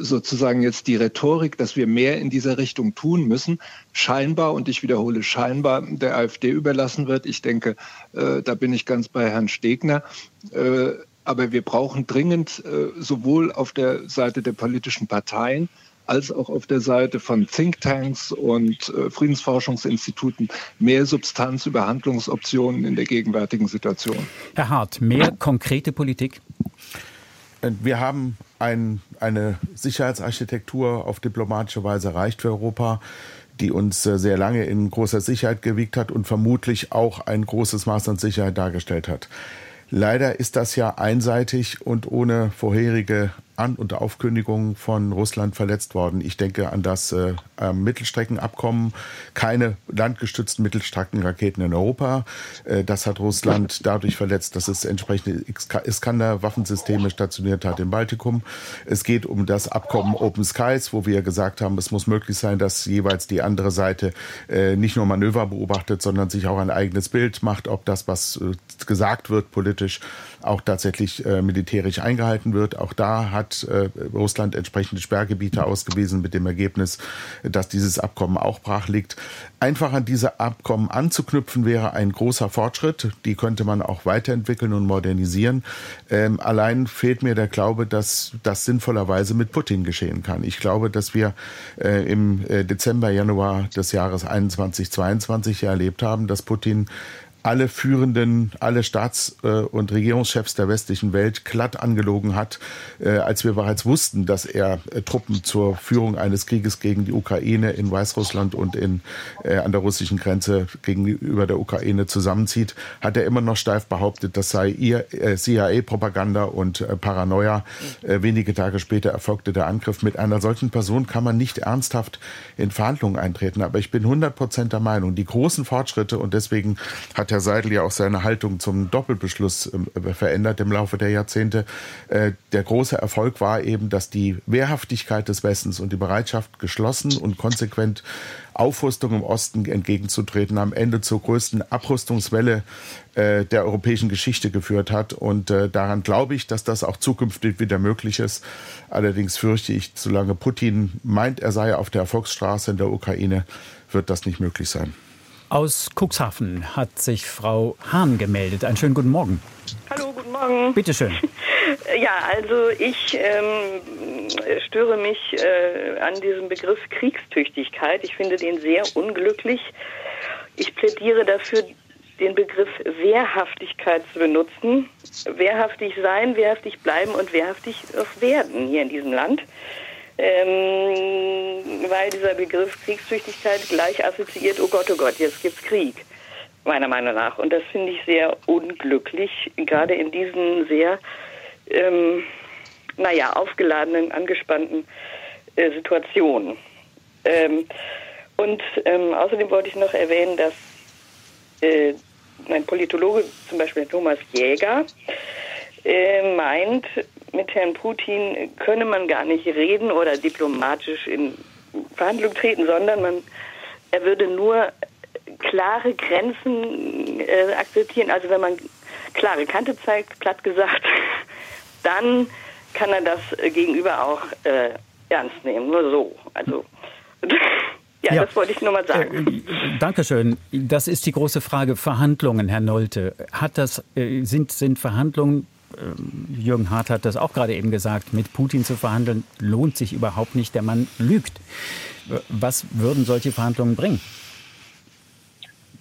sozusagen jetzt die Rhetorik, dass wir mehr in dieser Richtung tun müssen, scheinbar, und ich wiederhole, scheinbar der AfD überlassen wird. Ich denke, äh, da bin ich ganz bei Herrn Stegner. Äh, aber wir brauchen dringend sowohl auf der Seite der politischen Parteien als auch auf der Seite von Thinktanks und Friedensforschungsinstituten mehr Substanz über Handlungsoptionen in der gegenwärtigen Situation. Herr Hart, mehr konkrete Politik? Wir haben ein, eine Sicherheitsarchitektur auf diplomatische Weise erreicht für Europa, die uns äh, sehr lange in großer Sicherheit gewiegt hat und vermutlich auch ein großes Maß an Sicherheit dargestellt hat. Leider ist das ja einseitig und ohne vorherige an- und Aufkündigung von Russland verletzt worden. Ich denke an das äh, Mittelstreckenabkommen, keine landgestützten Mittelstreckenraketen in Europa. Äh, das hat Russland dadurch verletzt, dass es entsprechende Iskander-Waffensysteme stationiert hat im Baltikum. Es geht um das Abkommen Open Skies, wo wir gesagt haben, es muss möglich sein, dass jeweils die andere Seite äh, nicht nur Manöver beobachtet, sondern sich auch ein eigenes Bild macht, ob das, was äh, gesagt wird politisch, auch tatsächlich äh, militärisch eingehalten wird. Auch da hat äh, Russland entsprechende Sperrgebiete ausgewiesen mit dem Ergebnis, dass dieses Abkommen auch brach liegt. Einfach an diese Abkommen anzuknüpfen wäre ein großer Fortschritt. Die könnte man auch weiterentwickeln und modernisieren. Ähm, allein fehlt mir der Glaube, dass das sinnvollerweise mit Putin geschehen kann. Ich glaube, dass wir äh, im äh, Dezember, Januar des Jahres 21, 22 erlebt haben, dass Putin alle führenden, alle Staats- äh, und Regierungschefs der westlichen Welt glatt angelogen hat, äh, als wir bereits wussten, dass er äh, Truppen zur Führung eines Krieges gegen die Ukraine in Weißrussland und in, an der russischen Grenze gegenüber der Ukraine zusammenzieht, hat er immer noch steif behauptet, das sei ihr CIA-Propaganda und Paranoia. Wenige Tage später erfolgte der Angriff. Mit einer solchen Person kann man nicht ernsthaft in Verhandlungen eintreten. Aber ich bin 100 Prozent der Meinung, die großen Fortschritte und deswegen hat Herr Seidel ja auch seine Haltung zum Doppelbeschluss äh, verändert im Laufe der Jahrzehnte. Äh, der große Erfolg war eben, dass die Wehrhaftigkeit des Westens und die Bereitschaft, geschlossen und konsequent Aufrüstung im Osten entgegenzutreten, am Ende zur größten Abrüstungswelle äh, der europäischen Geschichte geführt hat. Und daran glaube ich, dass das auch zukünftig wieder möglich ist. Allerdings fürchte ich, solange Putin meint, er sei auf der Erfolgsstraße in der Ukraine, wird das nicht möglich sein. Aus Cuxhaven hat sich Frau Hahn gemeldet. Einen schönen guten Morgen. Hallo, guten Morgen. Bitte schön. Ja, also ich ähm, störe mich äh, an diesem Begriff Kriegstüchtigkeit. Ich finde den sehr unglücklich. Ich plädiere dafür, den Begriff Wehrhaftigkeit zu benutzen. Wehrhaftig sein, wehrhaftig bleiben und wehrhaftig werden hier in diesem Land ähm, weil dieser Begriff Kriegstüchtigkeit gleich assoziiert, oh Gott, oh Gott, jetzt gibt's Krieg, meiner Meinung nach. Und das finde ich sehr unglücklich, gerade in diesen sehr, ähm, naja, aufgeladenen, angespannten äh, Situationen. Ähm, und ähm, außerdem wollte ich noch erwähnen, dass äh, ein Politologe, zum Beispiel Thomas Jäger, äh, meint, mit Herrn Putin könne man gar nicht reden oder diplomatisch in Verhandlung treten, sondern man, er würde nur klare Grenzen äh, akzeptieren. Also wenn man klare Kante zeigt, platt gesagt, dann kann er das Gegenüber auch äh, ernst nehmen. Nur so. Also ja, ja, das wollte ich nur mal sagen. Äh, Dankeschön. Das ist die große Frage. Verhandlungen, Herr Nolte. Hat das, äh, sind, sind Verhandlungen Jürgen Hart hat das auch gerade eben gesagt, mit Putin zu verhandeln, lohnt sich überhaupt nicht. Der Mann lügt. Was würden solche Verhandlungen bringen?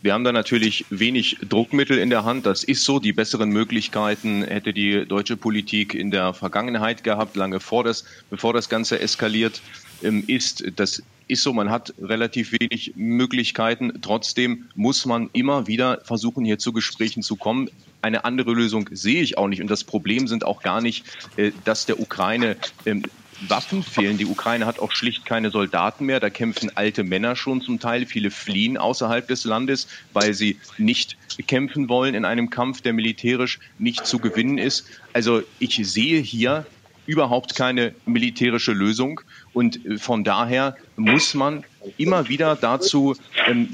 Wir haben da natürlich wenig Druckmittel in der Hand. Das ist so. Die besseren Möglichkeiten hätte die deutsche Politik in der Vergangenheit gehabt, lange vor das, bevor das Ganze eskaliert ähm, ist. Das ist so. Man hat relativ wenig Möglichkeiten. Trotzdem muss man immer wieder versuchen, hier zu Gesprächen zu kommen eine andere Lösung sehe ich auch nicht. Und das Problem sind auch gar nicht, äh, dass der Ukraine ähm, Waffen fehlen. Die Ukraine hat auch schlicht keine Soldaten mehr. Da kämpfen alte Männer schon zum Teil. Viele fliehen außerhalb des Landes, weil sie nicht kämpfen wollen in einem Kampf, der militärisch nicht zu gewinnen ist. Also ich sehe hier überhaupt keine militärische Lösung. Und äh, von daher muss man immer wieder dazu ähm,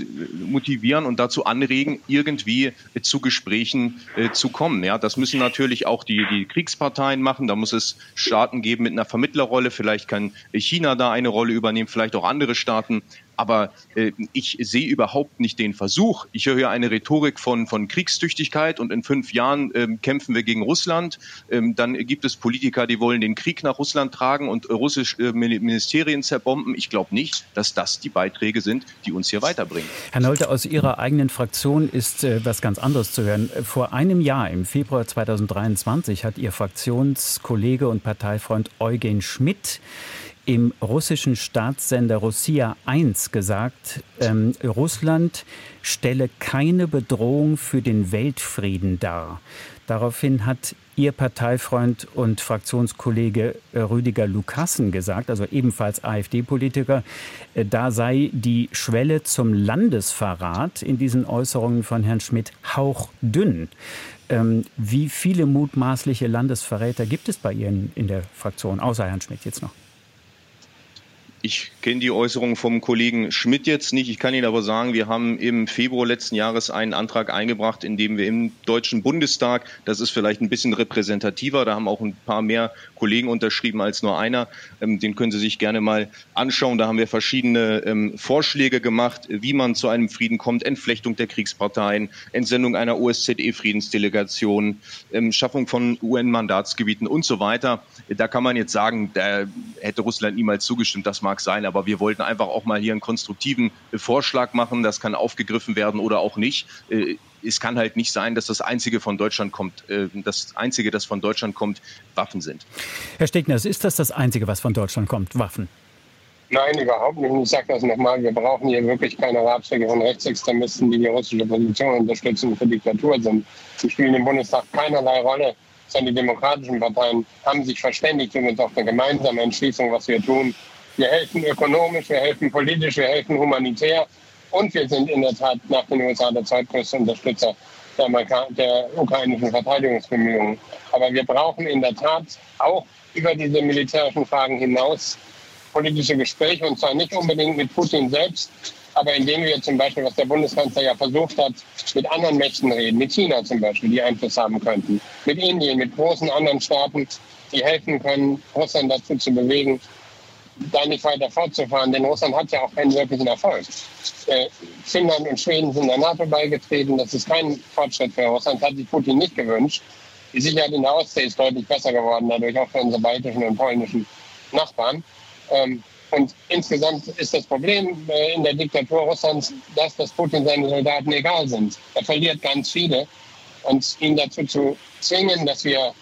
motivieren und dazu anregen, irgendwie äh, zu Gesprächen äh, zu kommen. Ja, das müssen natürlich auch die, die Kriegsparteien machen. Da muss es Staaten geben mit einer Vermittlerrolle. Vielleicht kann China da eine Rolle übernehmen, vielleicht auch andere Staaten. Aber äh, ich sehe überhaupt nicht den Versuch. Ich höre eine Rhetorik von, von Kriegstüchtigkeit und in fünf Jahren ähm, kämpfen wir gegen Russland. Ähm, dann gibt es Politiker, die wollen den Krieg nach Russland tragen und russische äh, Ministerien zerbomben. Ich glaube nicht, dass das die Beiträge sind, die uns hier weiterbringen. Herr Nolte, aus Ihrer eigenen Fraktion ist äh, was ganz anderes zu hören. Vor einem Jahr, im Februar 2023, hat Ihr Fraktionskollege und Parteifreund Eugen Schmidt im russischen Staatssender Russia 1 gesagt, ähm, Russland stelle keine Bedrohung für den Weltfrieden dar. Daraufhin hat Ihr Parteifreund und Fraktionskollege äh, Rüdiger Lukassen gesagt, also ebenfalls AfD-Politiker, äh, da sei die Schwelle zum Landesverrat in diesen Äußerungen von Herrn Schmidt hauchdünn. Ähm, wie viele mutmaßliche Landesverräter gibt es bei Ihnen in der Fraktion, außer Herrn Schmidt jetzt noch? Ich kenne die Äußerung vom Kollegen Schmidt jetzt nicht. Ich kann Ihnen aber sagen, wir haben im Februar letzten Jahres einen Antrag eingebracht, in dem wir im Deutschen Bundestag, das ist vielleicht ein bisschen repräsentativer, da haben auch ein paar mehr Kollegen unterschrieben als nur einer. Ähm, den können Sie sich gerne mal anschauen. Da haben wir verschiedene ähm, Vorschläge gemacht, wie man zu einem Frieden kommt. Entflechtung der Kriegsparteien, Entsendung einer OSZE-Friedensdelegation, ähm, Schaffung von UN-Mandatsgebieten und so weiter. Da kann man jetzt sagen, da hätte Russland niemals zugestimmt. Das mag sein, aber wir wollten einfach auch mal hier einen konstruktiven äh, Vorschlag machen. Das kann aufgegriffen werden oder auch nicht. Äh, es kann halt nicht sein, dass das einzige von Deutschland kommt, äh, das einzige, das von Deutschland kommt, Waffen sind. Herr Stegner, ist das das einzige, was von Deutschland kommt, Waffen? Nein, überhaupt nicht. Ich sage das nochmal, wir brauchen hier wirklich keine Ratschläge von Rechtsextremisten, die die russische Position unterstützen für Diktatur sind. Sie spielen im Bundestag keinerlei Rolle sondern die demokratischen Parteien haben sich verständigt und uns auf eine gemeinsame Entschließung, was wir tun. Wir helfen ökonomisch, wir helfen politisch, wir helfen humanitär und wir sind in der Tat nach den USA der zweitgrößte Unterstützer der, der ukrainischen Verteidigungsbemühungen. Aber wir brauchen in der Tat auch über diese militärischen Fragen hinaus politische Gespräche und zwar nicht unbedingt mit Putin selbst, aber indem wir zum Beispiel, was der Bundeskanzler ja versucht hat, mit anderen Mächten reden, mit China zum Beispiel, die Einfluss haben könnten, mit Indien, mit großen anderen Staaten, die helfen können, Russland dazu zu bewegen, da nicht weiter fortzufahren, denn Russland hat ja auch keinen wirklichen Erfolg. Äh, Finnland und Schweden sind der NATO beigetreten, das ist kein Fortschritt für Russland, hat sich Putin nicht gewünscht. Die Sicherheit in der Ostsee ist deutlich besser geworden, dadurch auch für unsere baltischen und polnischen Nachbarn. Ähm, und insgesamt ist das Problem äh, in der Diktatur Russlands, dass das Putin seine Soldaten egal sind. Er verliert ganz viele. Und ihn dazu zu zwingen, dass wir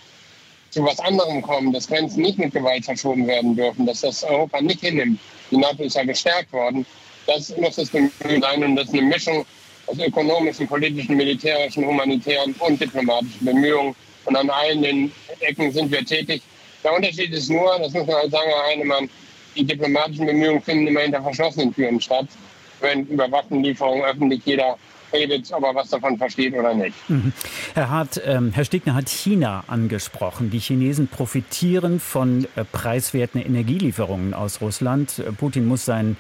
zu was anderem kommen, dass Grenzen nicht mit Gewalt verschoben werden dürfen, dass das Europa nicht hinnimmt. Die NATO ist ja gestärkt worden. Das muss das Bemühen sein und das ist eine Mischung aus ökonomischen, politischen, militärischen, humanitären und diplomatischen Bemühungen. Und an allen den Ecken sind wir tätig. Der Unterschied ist nur, das muss man halt sagen, Herr Heinemann, die diplomatischen Bemühungen finden immer hinter verschlossenen Türen statt, wenn über Waffenlieferungen öffentlich jeder redet, ob er was davon versteht oder nicht. Mhm. Herr Hart, ähm, Herr Stegner hat China angesprochen. Die Chinesen profitieren von äh, preiswerten Energielieferungen aus Russland. Äh, Putin muss sein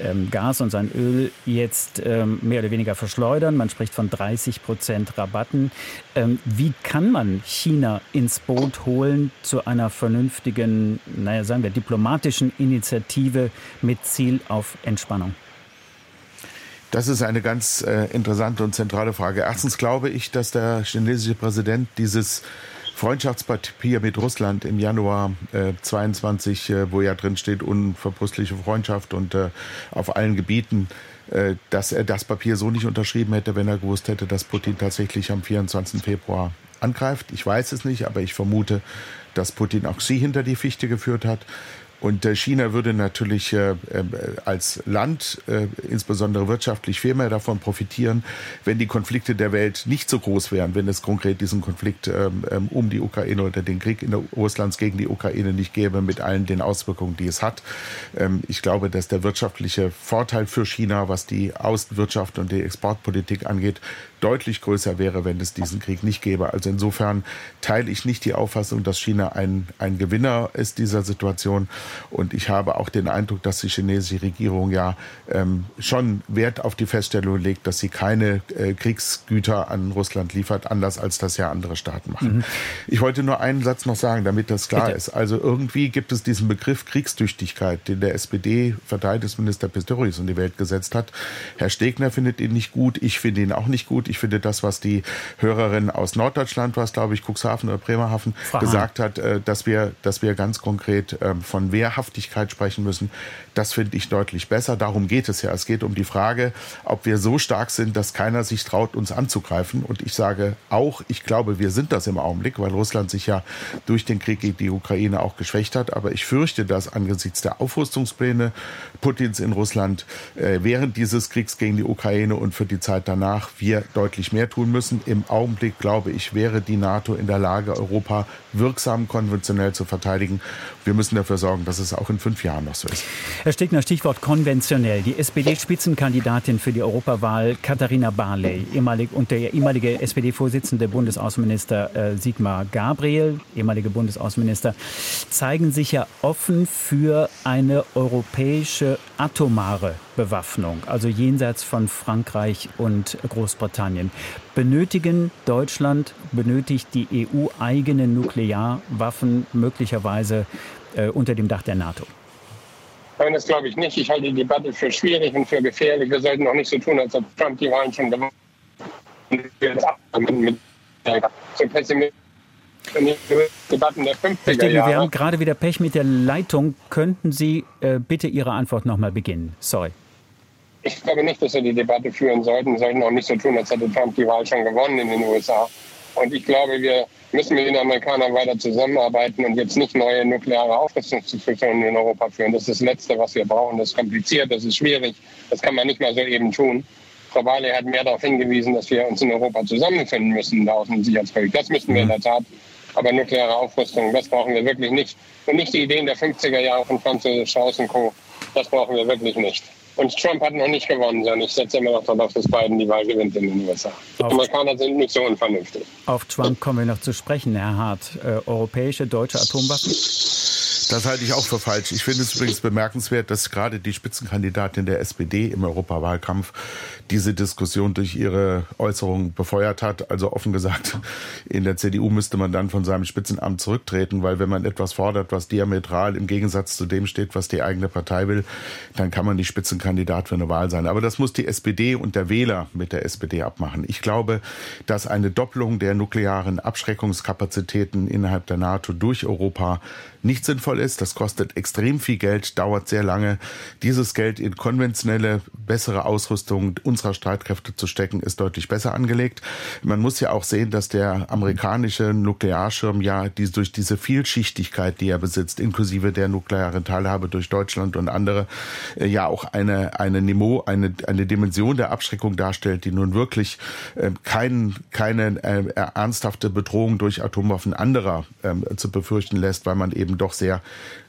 ähm, Gas und sein Öl jetzt ähm, mehr oder weniger verschleudern. Man spricht von 30 Prozent Rabatten. Ähm, wie kann man China ins Boot holen zu einer vernünftigen, naja, sagen wir, diplomatischen Initiative mit Ziel auf Entspannung? Das ist eine ganz äh, interessante und zentrale Frage. Erstens glaube ich, dass der chinesische Präsident dieses Freundschaftspapier mit Russland im Januar äh, 22, äh, wo ja drin steht, unverbrüstliche Freundschaft und äh, auf allen Gebieten, äh, dass er das Papier so nicht unterschrieben hätte, wenn er gewusst hätte, dass Putin tatsächlich am 24. Februar angreift. Ich weiß es nicht, aber ich vermute, dass Putin auch sie hinter die Fichte geführt hat. Und äh, China würde natürlich äh, äh, als Land, insbesondere wirtschaftlich, viel mehr davon profitieren, wenn die Konflikte der Welt nicht so groß wären, wenn es konkret diesen Konflikt ähm, ähm, um die Ukraine oder den Krieg in der Russlands gegen die Ukraine nicht gäbe, mit allen den Auswirkungen, die es hat. Ähm, ich glaube, dass der wirtschaftliche Vorteil für China, was die Außenwirtschaft und die Exportpolitik angeht, deutlich größer wäre, wenn es diesen Krieg nicht gäbe. Also insofern teile ich nicht die Auffassung, dass China ein, ein Gewinner ist dieser Situation. Und ich habe auch den Eindruck, dass die chinesische Regierung ja ähm, schon Wert auf die Feststellung legt, dass sie keine äh, Kriegsgüter an Russland liefert, anders als das ja andere Staaten machen. Mhm. Ich wollte nur einen Satz noch sagen, damit das klar Bitte. ist. Also irgendwie gibt es diesen Begriff Kriegstüchtigkeit, den der SPD-Verteidigungsminister Pistorius in die Welt gesetzt hat. Herr Stegner findet ihn nicht gut, ich finde ihn auch nicht gut. Ich finde das, was die Hörerin aus Norddeutschland, was glaube ich Cuxhaven oder Bremerhaven Frau gesagt hat, äh, dass wir, dass wir ganz konkret ähm, von Wehrhaftigkeit sprechen müssen, das finde ich deutlich besser. Darum geht es ja. Es geht um die Frage, ob wir so stark sind, dass keiner sich traut, uns anzugreifen. Und ich sage auch, ich glaube, wir sind das im Augenblick, weil Russland sich ja durch den Krieg gegen die Ukraine auch geschwächt hat. Aber ich fürchte, dass angesichts der Aufrüstungspläne Putins in Russland äh, während dieses Kriegs gegen die Ukraine und für die Zeit danach wir deutlich mehr tun müssen. Im Augenblick, glaube ich, wäre die NATO in der Lage, Europa wirksam konventionell zu verteidigen. Wir müssen dafür sorgen, dass es auch in fünf Jahren noch so ist. Herr Stegner, Stichwort konventionell. Die SPD-Spitzenkandidatin für die Europawahl, Katharina Barley, ehemalig, und der ehemalige SPD-Vorsitzende Bundesaußenminister äh, Sigmar Gabriel, ehemalige Bundesaußenminister, zeigen sich ja offen für eine europäische atomare Bewaffnung, also jenseits von Frankreich und Großbritannien. Benötigen Deutschland, benötigt die EU eigene Nuklearwaffen möglicherweise äh, unter dem Dach der NATO? Nein, das glaube ich nicht. Ich halte die Debatte für schwierig und für gefährlich. Wir sollten auch nicht so tun, als ob Trump die Wahlen schon gewonnen hat. Mit so pessimistisch Debatten der 50er Jahre. Wir haben gerade wieder Pech mit der Leitung. Könnten Sie äh, bitte Ihre Antwort noch mal beginnen? Sorry. Ich glaube nicht, dass wir die Debatte führen sollten. Wir sollten auch nicht so tun, als hätte Trump die Wahl schon gewonnen in den USA. Und ich glaube, wir müssen mit den Amerikanern weiter zusammenarbeiten und jetzt nicht neue nukleare Aufrüstungsdiskussionen in Europa führen. Das ist das Letzte, was wir brauchen. Das ist kompliziert, das ist schwierig. Das kann man nicht mal so eben tun. Frau Barley hat mehr darauf hingewiesen, dass wir uns in Europa zusammenfinden müssen der Außen- und Sicherheitspolitik. Das müssen wir in der Tat aber nukleare Aufrüstung, das brauchen wir wirklich nicht. Und nicht die Ideen der 50er Jahre von Franz Strauß und Co. Das brauchen wir wirklich nicht. Und Trump hat noch nicht gewonnen, sondern ich setze immer noch darauf, dass Biden die Wahl gewinnt in den USA. Die Amerikaner sind nicht so unvernünftig. Auf Trump kommen wir noch zu sprechen, Herr Hart. Äh, europäische, deutsche Atomwaffen? Das halte ich auch für falsch. Ich finde es übrigens bemerkenswert, dass gerade die Spitzenkandidatin der SPD im Europawahlkampf diese Diskussion durch ihre Äußerungen befeuert hat. Also offen gesagt, in der CDU müsste man dann von seinem Spitzenamt zurücktreten, weil wenn man etwas fordert, was diametral im Gegensatz zu dem steht, was die eigene Partei will, dann kann man nicht Spitzenkandidat für eine Wahl sein. Aber das muss die SPD und der Wähler mit der SPD abmachen. Ich glaube, dass eine Doppelung der nuklearen Abschreckungskapazitäten innerhalb der NATO durch Europa nicht sinnvoll ist. Das kostet extrem viel Geld, dauert sehr lange. Dieses Geld in konventionelle, bessere Ausrüstung unserer Streitkräfte zu stecken, ist deutlich besser angelegt. Man muss ja auch sehen, dass der amerikanische Nuklearschirm ja die, durch diese Vielschichtigkeit, die er besitzt, inklusive der nuklearen Teilhabe durch Deutschland und andere, äh, ja auch eine, eine Niveau, eine, eine Dimension der Abschreckung darstellt, die nun wirklich äh, kein, keine äh, ernsthafte Bedrohung durch Atomwaffen anderer äh, zu befürchten lässt, weil man eben doch sehr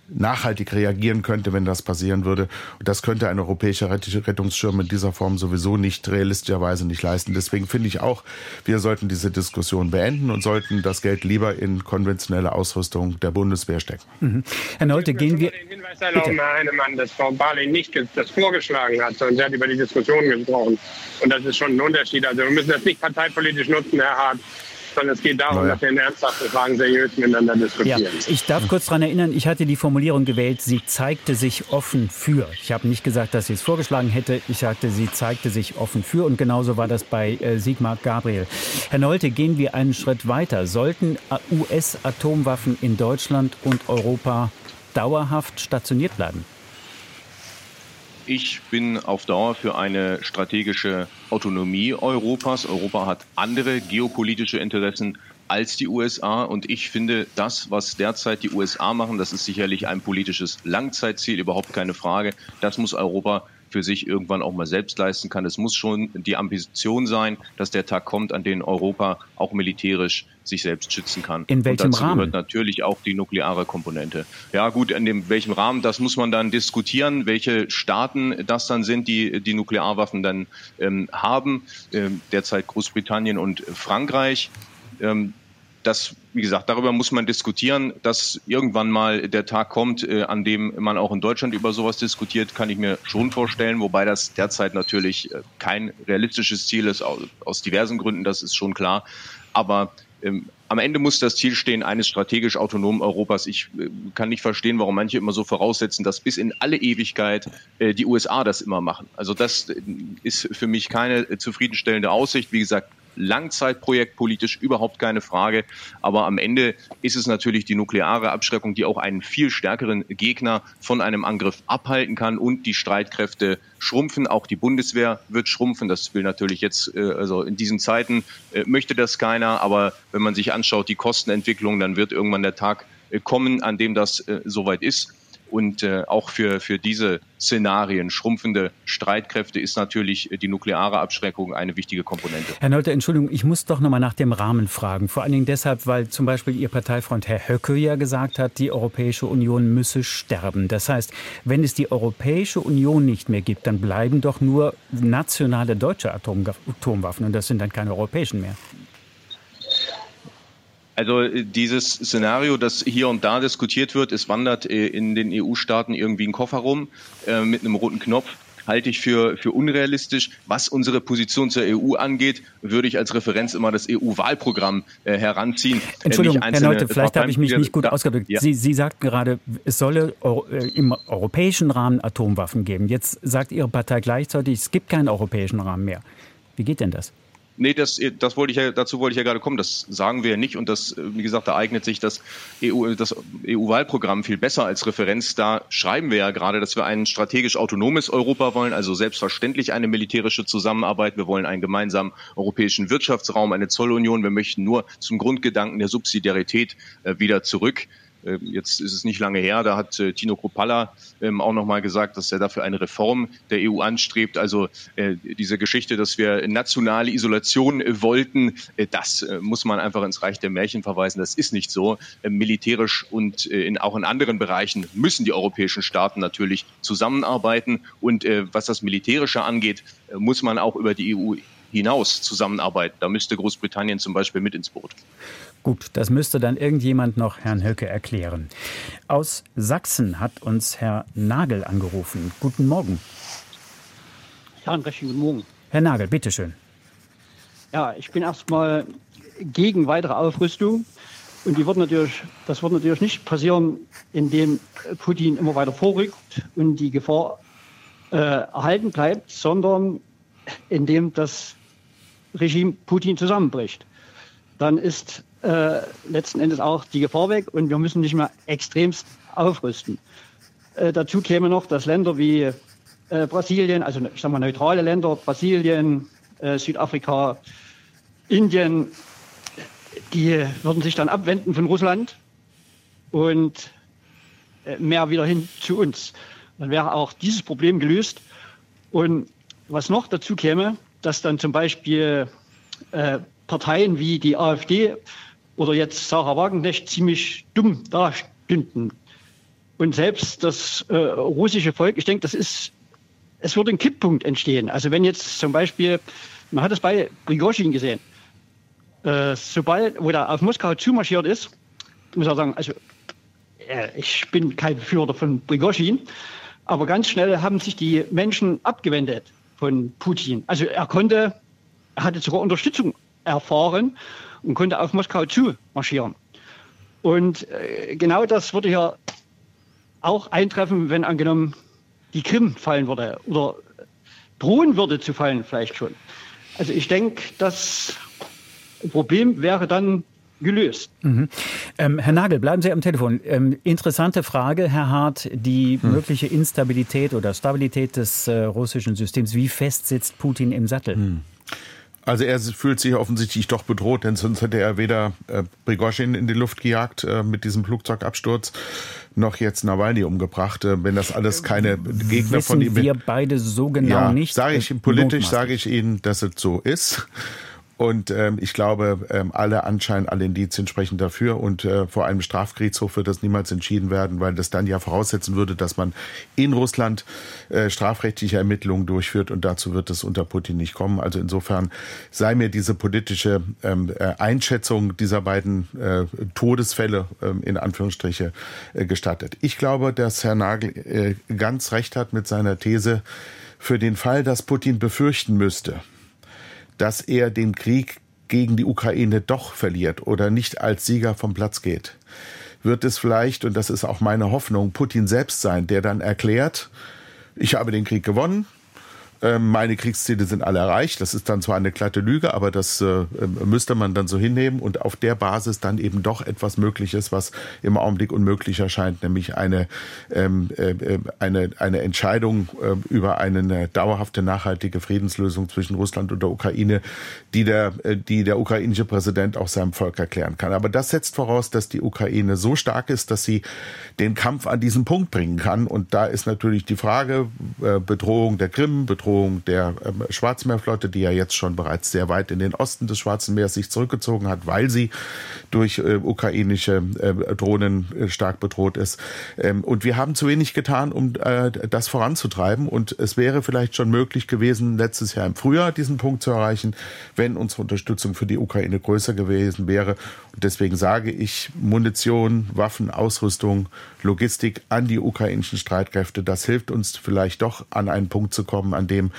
nachhaltig reagieren könnte, wenn das passieren würde. Und das könnte ein europäischer Rettungsschirm in dieser Form sowieso nicht realistischerweise nicht leisten. Deswegen finde ich auch, wir sollten diese Diskussion beenden und sollten das Geld lieber in konventionelle Ausrüstung der Bundeswehr stecken. Mhm. Herr Nolte, gehen wir. Den Hinweis erlauben, Herr Heinemann, dass Frau Barley nicht das vorgeschlagen hat, sondern sie hat über die Diskussion gesprochen. Und das ist schon ein Unterschied. Also wir müssen das nicht parteipolitisch nutzen, Herr Hart sondern es geht darum, naja. dass wir in ernsthaften Fragen seriös miteinander diskutieren. Ja, ich darf kurz daran erinnern, ich hatte die Formulierung gewählt, sie zeigte sich offen für. Ich habe nicht gesagt, dass sie es vorgeschlagen hätte, ich sagte, sie zeigte sich offen für und genauso war das bei äh, Sigmar Gabriel. Herr Nolte, gehen wir einen Schritt weiter. Sollten äh, US-Atomwaffen in Deutschland und Europa dauerhaft stationiert bleiben? Ich bin auf Dauer für eine strategische Autonomie Europas. Europa hat andere geopolitische Interessen als die USA. Und ich finde, das, was derzeit die USA machen, das ist sicherlich ein politisches Langzeitziel, überhaupt keine Frage. Das muss Europa für sich irgendwann auch mal selbst leisten kann. Es muss schon die Ambition sein, dass der Tag kommt, an dem Europa auch militärisch sich selbst schützen kann. In welchem Und dazu Rahmen? gehört natürlich auch die nukleare Komponente. Ja gut, in dem welchem Rahmen, das muss man dann diskutieren, welche Staaten das dann sind, die die Nuklearwaffen dann ähm, haben. Ähm, derzeit Großbritannien und Frankreich. Ähm, das, wie gesagt, darüber muss man diskutieren. Dass irgendwann mal der Tag kommt, äh, an dem man auch in Deutschland über sowas diskutiert, kann ich mir schon vorstellen, wobei das derzeit natürlich äh, kein realistisches Ziel ist, aus, aus diversen Gründen, das ist schon klar. Aber ähm, am Ende muss das Ziel stehen eines strategisch autonomen Europas. Ich äh, kann nicht verstehen, warum manche immer so voraussetzen, dass bis in alle Ewigkeit äh, die USA das immer machen. Also das äh, ist für mich keine äh, zufriedenstellende Aussicht. Wie gesagt, Langzeitprojekt politisch überhaupt keine Frage. Aber am Ende ist es natürlich die nukleare Abschreckung, die auch einen viel stärkeren Gegner von einem Angriff abhalten kann und die Streitkräfte schrumpfen. Auch die Bundeswehr wird schrumpfen. Das will natürlich jetzt, äh, also in diesen Zeiten äh, möchte das keiner. Aber wenn man sich anschaut, die Kostenentwicklung, dann wird irgendwann der Tag äh, kommen, an dem das soweit ist. Und äh, auch für, für diese Szenarien, schrumpfende Streitkräfte, ist natürlich die nukleare Abschreckung eine wichtige Komponente. Herr Nolte, Entschuldigung, ich muss doch nochmal nach dem Rahmen fragen. Vor allen Dingen deshalb, weil zum Beispiel Ihr Parteifreund Herr Höcke ja gesagt hat, die Europäische Union müsse sterben. Das heißt, wenn es die Europäische Union nicht mehr gibt, dann bleiben doch nur nationale deutsche Atomwaffen und das sind dann keine europäischen mehr. Also äh, dieses Szenario, das hier und da diskutiert wird, es wandert äh, in den EU-Staaten irgendwie ein Koffer rum äh, mit einem roten Knopf, halte ich für, für unrealistisch. Was unsere Position zur EU angeht, würde ich als Referenz immer das EU-Wahlprogramm äh, heranziehen. Entschuldigung, Herr Leute, vielleicht habe ich mich nicht gut ausgedrückt. Ja. Sie, Sie sagten gerade, es solle im europäischen Rahmen Atomwaffen geben. Jetzt sagt Ihre Partei gleichzeitig, es gibt keinen europäischen Rahmen mehr. Wie geht denn das? Nee, das, das wollte ich ja, dazu wollte ich ja gerade kommen. Das sagen wir ja nicht. Und das, wie gesagt, da eignet sich das EU, das EU-Wahlprogramm viel besser als Referenz. Da schreiben wir ja gerade, dass wir ein strategisch autonomes Europa wollen, also selbstverständlich eine militärische Zusammenarbeit. Wir wollen einen gemeinsamen europäischen Wirtschaftsraum, eine Zollunion. Wir möchten nur zum Grundgedanken der Subsidiarität äh, wieder zurück. Ähm, jetzt ist es nicht lange her, da hat äh, Tino Kropalla ähm, auch nochmal gesagt, dass er dafür eine Reform der EU anstrebt. Also äh, diese Geschichte, dass wir nationale Isolation äh, wollten, das muss man einfach ins Reich der Märchen verweisen. Das ist nicht so. Ähm, militärisch und auch in anderen Bereichen müssen die europäischen Staaten natürlich zusammenarbeiten. Und was das Militärische angeht, muss man auch über die EU hinaus zusammenarbeiten. Da müsste Großbritannien zum Beispiel mit ins Boot. Gut, das müsste dann irgendjemand noch Herrn Höcke erklären. Aus Sachsen hat uns Herr Nagel angerufen. Guten Morgen. Ja, einen recht guten Morgen. Herr Nagel, bitteschön. Ja, ich bin erstmal gegen weitere Aufrüstung. Und die wird natürlich, das wird natürlich nicht passieren, indem Putin immer weiter vorrückt und die Gefahr äh, erhalten bleibt, sondern indem das Regime Putin zusammenbricht. Dann ist äh, letzten Endes auch die Gefahr weg und wir müssen nicht mehr extremst aufrüsten. Äh, dazu käme noch, dass Länder wie äh, Brasilien, also ich sage mal neutrale Länder, Brasilien, äh, Südafrika, Indien, die würden sich dann abwenden von Russland und äh, mehr wieder hin zu uns. Dann wäre auch dieses Problem gelöst. Und was noch dazu käme, dass dann zum Beispiel Parteien wie die AfD oder jetzt Sarah Wagenknecht ziemlich dumm dastünden. Und selbst das äh, russische Volk, ich denke, das ist, es wird ein Kipppunkt entstehen. Also wenn jetzt zum Beispiel, man hat es bei Prigozhin gesehen, äh, sobald, wo er auf Moskau zumarschiert ist, muss er sagen, also äh, ich bin kein Führer von Prigozhin, aber ganz schnell haben sich die Menschen abgewendet von Putin. Also er konnte, er hatte sogar Unterstützung erfahren und konnte auf Moskau zu marschieren. Und äh, genau das würde ja auch eintreffen, wenn angenommen die Krim fallen würde oder drohen würde zu fallen vielleicht schon. Also ich denke, das Problem wäre dann gelöst. Mhm. Ähm, Herr Nagel, bleiben Sie am Telefon. Ähm, interessante Frage, Herr Hart, die hm. mögliche Instabilität oder Stabilität des äh, russischen Systems. Wie fest sitzt Putin im Sattel? Hm. Also er fühlt sich offensichtlich doch bedroht, denn sonst hätte er weder äh, Prigozhin in die Luft gejagt äh, mit diesem Flugzeugabsturz, noch jetzt Nawalny umgebracht. Äh, wenn das alles keine Gegner Wissen von ihm wir beide so genau ja, nicht. Sage ich politisch, sage ich Ihnen, dass es so ist. Und ähm, ich glaube, ähm, alle Anschein, alle Indizien sprechen dafür. Und äh, vor einem Strafgerichtshof wird das niemals entschieden werden, weil das dann ja voraussetzen würde, dass man in Russland äh, strafrechtliche Ermittlungen durchführt. Und dazu wird es unter Putin nicht kommen. Also insofern sei mir diese politische ähm, äh, Einschätzung dieser beiden äh, Todesfälle ähm, in Anführungsstriche äh, gestattet. Ich glaube, dass Herr Nagel äh, ganz recht hat mit seiner These, für den Fall, dass Putin befürchten müsste, dass er den Krieg gegen die Ukraine doch verliert oder nicht als Sieger vom Platz geht, wird es vielleicht, und das ist auch meine Hoffnung, Putin selbst sein, der dann erklärt, ich habe den Krieg gewonnen, meine Kriegsziele sind alle erreicht. Das ist dann zwar eine glatte Lüge, aber das äh, müsste man dann so hinnehmen und auf der Basis dann eben doch etwas möglich ist, was im Augenblick unmöglich erscheint, nämlich eine, ähm, äh, eine, eine Entscheidung über eine dauerhafte, nachhaltige Friedenslösung zwischen Russland und der Ukraine, die der, äh, die der ukrainische Präsident auch seinem Volk erklären kann. Aber das setzt voraus, dass die Ukraine so stark ist, dass sie den Kampf an diesen Punkt bringen kann. Und da ist natürlich die Frage, äh, Bedrohung der Krim, Bedrohung der äh, Schwarzmeerflotte, die ja jetzt schon bereits sehr weit in den Osten des Schwarzen Meeres sich zurückgezogen hat, weil sie durch äh, ukrainische äh, Drohnen äh, stark bedroht ist. Ähm, und wir haben zu wenig getan, um äh, das voranzutreiben. Und es wäre vielleicht schon möglich gewesen, letztes Jahr im Frühjahr diesen Punkt zu erreichen, wenn unsere Unterstützung für die Ukraine größer gewesen wäre. Und deswegen sage ich, Munition, Waffen, Ausrüstung, Logistik an die ukrainischen Streitkräfte, das hilft uns vielleicht doch an einen Punkt zu kommen, an dem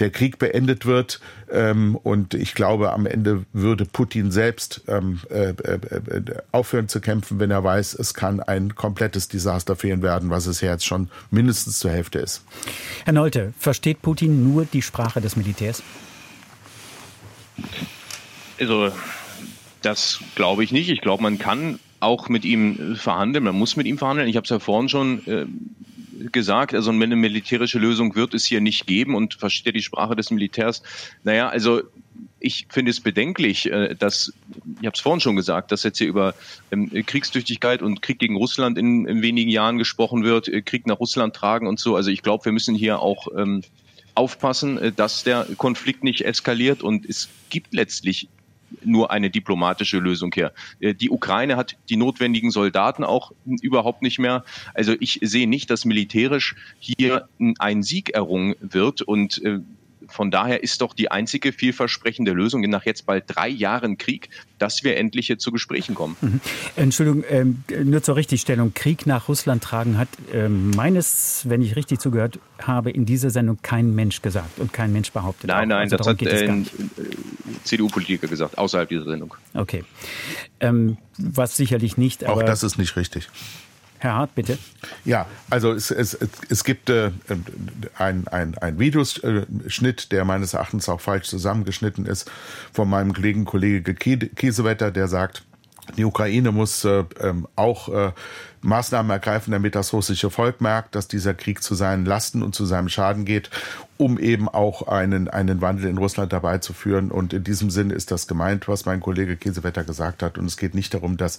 der Krieg beendet wird. Ähm, und ich glaube, am Ende würde Putin selbst ähm, äh, äh, aufhören zu kämpfen, wenn er weiß, es kann ein komplettes Desaster für ihn werden, was es ja jetzt schon mindestens zur Hälfte ist. Herr Nolte, versteht Putin nur die Sprache des Militärs? Also, das glaube ich nicht. Ich glaube, man kann auch mit ihm verhandeln, man muss mit ihm verhandeln. Ich habe es ja vorhin schon äh, gesagt, also eine militärische Lösung wird es hier nicht geben und versteht die Sprache des Militärs. Naja, also ich finde es bedenklich, äh, dass, ich habe es vorhin schon gesagt, dass jetzt hier über ähm, Kriegstüchtigkeit und Krieg gegen Russland in, in wenigen Jahren gesprochen wird, äh, Krieg nach Russland tragen und so. Also ich glaube, wir müssen hier auch ähm, aufpassen, äh, dass der Konflikt nicht eskaliert und es gibt letztlich nur eine diplomatische Lösung her. Äh, die Ukraine hat die notwendigen Soldaten auch überhaupt nicht mehr. Also ich sehe nicht, dass militärisch hier ein Sieg errungen wird und äh, von daher ist doch die einzige vielversprechende Lösung nach jetzt bald drei Jahren Krieg, dass wir endlich hier zu Gesprächen kommen. Mhm. Entschuldigung, ähm, nur zur Richtigstellung. Krieg nach Russland tragen hat ähm, meines, wenn ich richtig zugehört habe, in dieser Sendung kein Mensch gesagt und kein Mensch behauptet. Nein, nein, also das hat ein äh, CDU-Politiker gesagt, außerhalb dieser Sendung. Okay. Ähm, was sicherlich nicht. Auch das ist nicht richtig. Herr Hart, bitte. Ja, also es, es, es gibt äh, ein, ein, Videoschnitt, der meines Erachtens auch falsch zusammengeschnitten ist, von meinem Kollegen Kollege Kiesewetter, der sagt, die Ukraine muss äh, ähm, auch äh, Maßnahmen ergreifen, damit das russische Volk merkt, dass dieser Krieg zu seinen Lasten und zu seinem Schaden geht um eben auch einen, einen Wandel in Russland dabei zu führen. Und in diesem Sinn ist das gemeint, was mein Kollege Käsewetter gesagt hat. Und es geht nicht darum, dass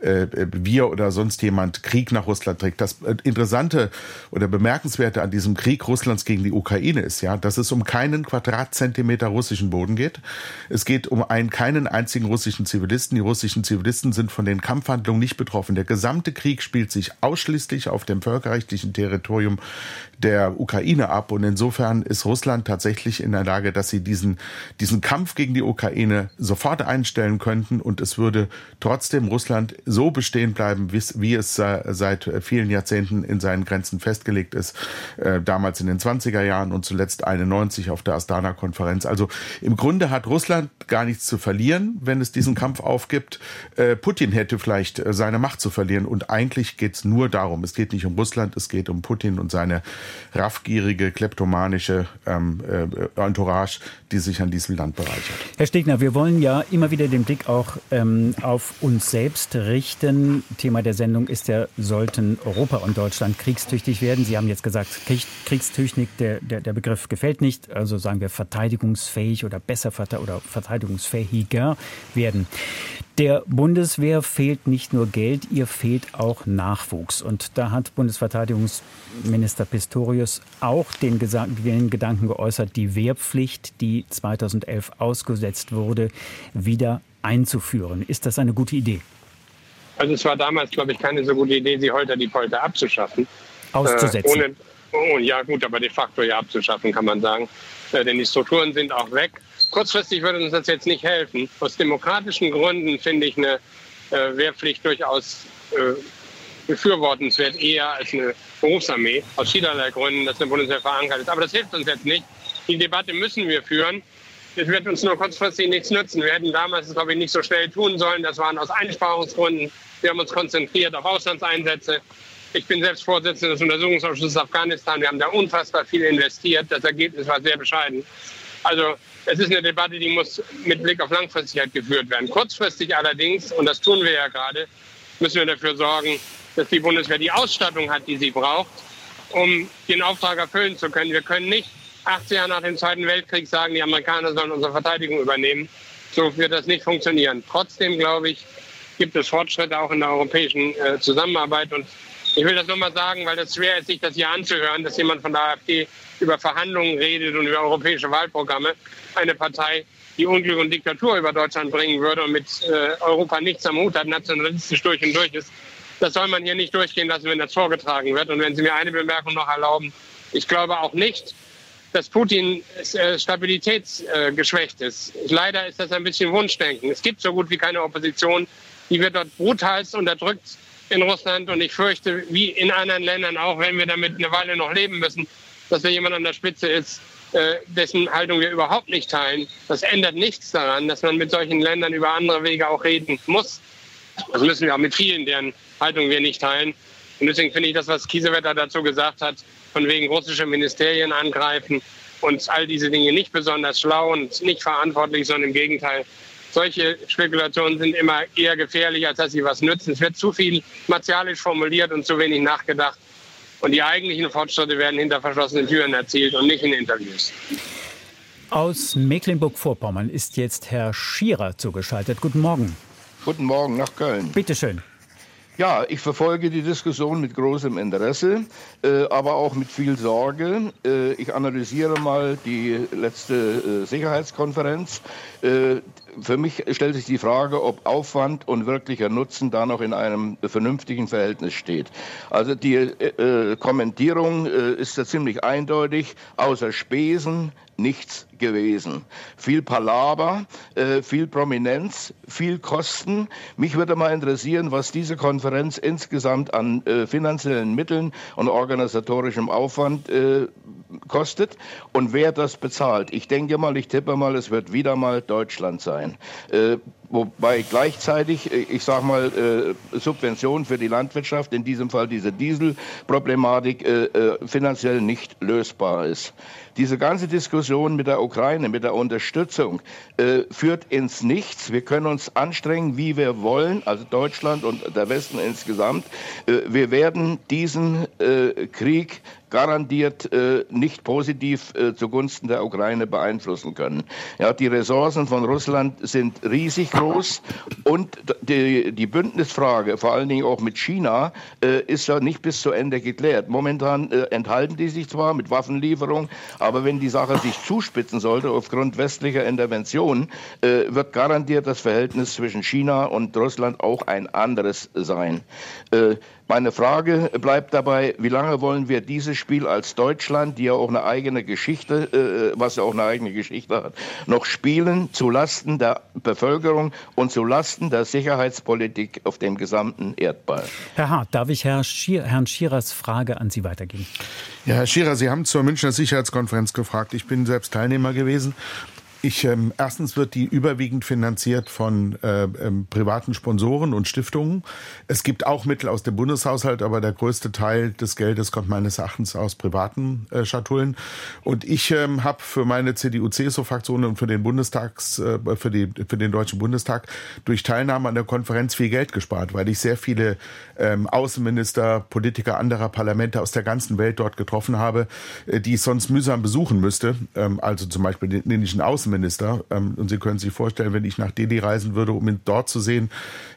äh, wir oder sonst jemand Krieg nach Russland trägt. Das äh, Interessante oder Bemerkenswerte an diesem Krieg Russlands gegen die Ukraine ist ja, dass es um keinen Quadratzentimeter russischen Boden geht. Es geht um einen keinen einzigen russischen Zivilisten. Die russischen Zivilisten sind von den Kampfhandlungen nicht betroffen. Der gesamte Krieg spielt sich ausschließlich auf dem völkerrechtlichen Territorium der Ukraine ab. Und insofern ist Russland tatsächlich in der Lage, dass sie diesen, diesen Kampf gegen die Ukraine sofort einstellen könnten. Und es würde trotzdem Russland so bestehen bleiben, wie es seit vielen Jahrzehnten in seinen Grenzen festgelegt ist. Äh, damals in den 20er Jahren und zuletzt 91 auf der Astana-Konferenz. Also im Grunde hat Russland gar nichts zu verlieren, wenn es diesen Kampf aufgibt. Äh, Putin hätte vielleicht äh, seine Macht zu verlieren. Und eigentlich geht es nur darum. Es geht nicht um Russland, es geht um Putin und seine raffgierige, kleptomanische ähm, äh, Entourage, die sich an diesem Land bereichert. Herr Stegner, wir wollen ja immer wieder den Blick auch ähm, auf uns selbst richten. Thema der Sendung ist ja, sollten Europa und Deutschland kriegstüchtig werden? Sie haben jetzt gesagt, Krieg, kriegstüchtig, der, der, der Begriff gefällt nicht. Also sagen wir verteidigungsfähig oder besser oder verteidigungsfähiger werden. Der Bundeswehr fehlt nicht nur Geld, ihr fehlt auch Nachwuchs. Und da hat Bundesverteidigungsminister Pistorius auch den, den, Gedanken geäußert, die Wehrpflicht, die 2011 ausgesetzt wurde, wieder einzuführen. Ist das eine gute Idee? Also es war damals, glaube ich, keine so gute Idee, sie heute die Polter abzuschaffen. Auszusetzen. Äh, ohne, oh, ja gut, aber de facto ja abzuschaffen, kann man sagen. Äh, denn die Strukturen sind auch weg. Kurzfristig würde uns das jetzt nicht helfen. Aus demokratischen Gründen finde ich eine äh, Wehrpflicht durchaus äh, befürwortenswert, eher als eine Berufsarmee. Aus vielerlei Gründen, dass eine Bundeswehr verankert ist. Aber das hilft uns jetzt nicht. Die Debatte müssen wir führen. Das wird uns nur kurzfristig nichts nützen. Wir hätten damals glaube ich, nicht so schnell tun sollen. Das waren aus Einsparungsgründen. Wir haben uns konzentriert auf Auslandseinsätze. Ich bin selbst Vorsitzender des Untersuchungsausschusses Afghanistan. Wir haben da unfassbar viel investiert. Das Ergebnis war sehr bescheiden. Also es ist eine Debatte, die muss mit Blick auf Langfristigkeit geführt werden. Kurzfristig allerdings, und das tun wir ja gerade, müssen wir dafür sorgen, dass die Bundeswehr die Ausstattung hat, die sie braucht, um den Auftrag erfüllen zu können. Wir können nicht 80 Jahre nach dem Zweiten Weltkrieg sagen, die Amerikaner sollen unsere Verteidigung übernehmen. So wird das nicht funktionieren. Trotzdem, glaube ich, gibt es Fortschritte auch in der europäischen äh, Zusammenarbeit. Und ich will das nur mal sagen, weil das schwer ist, sich das hier anzuhören, dass jemand von der AfD über Verhandlungen redet und über europäische Wahlprogramme. Eine Partei, die Unglück und Diktatur über Deutschland bringen würde und mit äh, Europa nichts am Hut hat, nationalistisch durch und durch ist. Das soll man hier nicht durchgehen lassen, wenn das vorgetragen wird. Und wenn Sie mir eine Bemerkung noch erlauben, ich glaube auch nicht, dass Putin äh, stabilitätsgeschwächt ist. Leider ist das ein bisschen Wunschdenken. Es gibt so gut wie keine Opposition. Die wird dort brutalst unterdrückt in Russland. Und ich fürchte, wie in anderen Ländern auch, wenn wir damit eine Weile noch leben müssen, dass da jemand an der Spitze ist, äh, dessen Haltung wir überhaupt nicht teilen. Das ändert nichts daran, dass man mit solchen Ländern über andere Wege auch reden muss. Das müssen wir auch mit vielen, deren Haltung wir nicht teilen. Und deswegen finde ich das, was Kiesewetter dazu gesagt hat, von wegen russische Ministerien angreifen und all diese Dinge nicht besonders schlau und nicht verantwortlich, sondern im Gegenteil. Solche Spekulationen sind immer eher gefährlich, als dass sie was nützen. Es wird zu viel martialisch formuliert und zu wenig nachgedacht. Und die eigentlichen Fortschritte werden hinter verschlossenen Türen erzielt und nicht in Interviews. Aus Mecklenburg-Vorpommern ist jetzt Herr Schierer zugeschaltet. Guten Morgen. Guten Morgen nach Köln. Bitte schön. Ja, ich verfolge die Diskussion mit großem Interesse, äh, aber auch mit viel Sorge. Äh, ich analysiere mal die letzte äh, Sicherheitskonferenz. Äh, für mich stellt sich die Frage, ob Aufwand und wirklicher Nutzen da noch in einem vernünftigen Verhältnis steht. Also die äh, Kommentierung äh, ist ja ziemlich eindeutig. Außer Spesen nichts gewesen. Viel Palaber, äh, viel Prominenz, viel Kosten. Mich würde mal interessieren, was diese Konferenz insgesamt an äh, finanziellen Mitteln und organisatorischem Aufwand äh, kostet und wer das bezahlt. Ich denke mal, ich tippe mal, es wird wieder mal Deutschland sein. Äh, wobei gleichzeitig, äh, ich sage mal, äh, Subventionen für die Landwirtschaft, in diesem Fall diese Dieselproblematik, finanziell nicht lösbar ist. Diese ganze Diskussion mit der Ukraine, mit der Unterstützung, äh, führt ins Nichts. Wir können uns anstrengen, wie wir wollen, also Deutschland und der Westen insgesamt. Äh, wir werden diesen äh, Krieg garantiert äh, nicht positiv äh, zugunsten der Ukraine beeinflussen können. Ja, die Ressourcen von Russland sind riesig groß und die, die Bündnisfrage, vor allen Dingen auch mit China, äh, ist ja nicht bis zu Ende geklärt. Momentan äh, enthalten die sich zwar mit Waffenlieferung, aber wenn die Sache sich zuspitzen sollte aufgrund westlicher Intervention, äh, wird garantiert das Verhältnis zwischen China und Russland auch ein anderes sein. Äh, meine Frage bleibt dabei, wie lange wollen wir dieses Spiel als Deutschland, die ja auch eine eigene Geschichte, äh, was ja auch eine eigene Geschichte hat, noch spielen zulasten der Bevölkerung und zulasten der Sicherheitspolitik auf dem gesamten Erdball? Herr Hart, darf ich Herr Schier, Herrn Schierers Frage an Sie weitergeben? Ja, Herr Schierer, Sie haben zur Münchner Sicherheitskonferenz gefragt. Ich bin selbst Teilnehmer gewesen ich, ähm, erstens wird die überwiegend finanziert von äh, ähm, privaten Sponsoren und Stiftungen. Es gibt auch Mittel aus dem Bundeshaushalt, aber der größte Teil des Geldes kommt meines Erachtens aus privaten äh, Schatullen. Und ich ähm, habe für meine CDU-CSU-Fraktion und für den Bundestags, äh, für, die, für den Deutschen Bundestag durch Teilnahme an der Konferenz viel Geld gespart, weil ich sehr viele ähm, Außenminister, Politiker anderer Parlamente aus der ganzen Welt dort getroffen habe, äh, die ich sonst mühsam besuchen müsste. Ähm, also zum Beispiel den indischen Außenminister Außenminister. Ähm, und Sie können sich vorstellen, wenn ich nach Delhi reisen würde, um ihn dort zu sehen,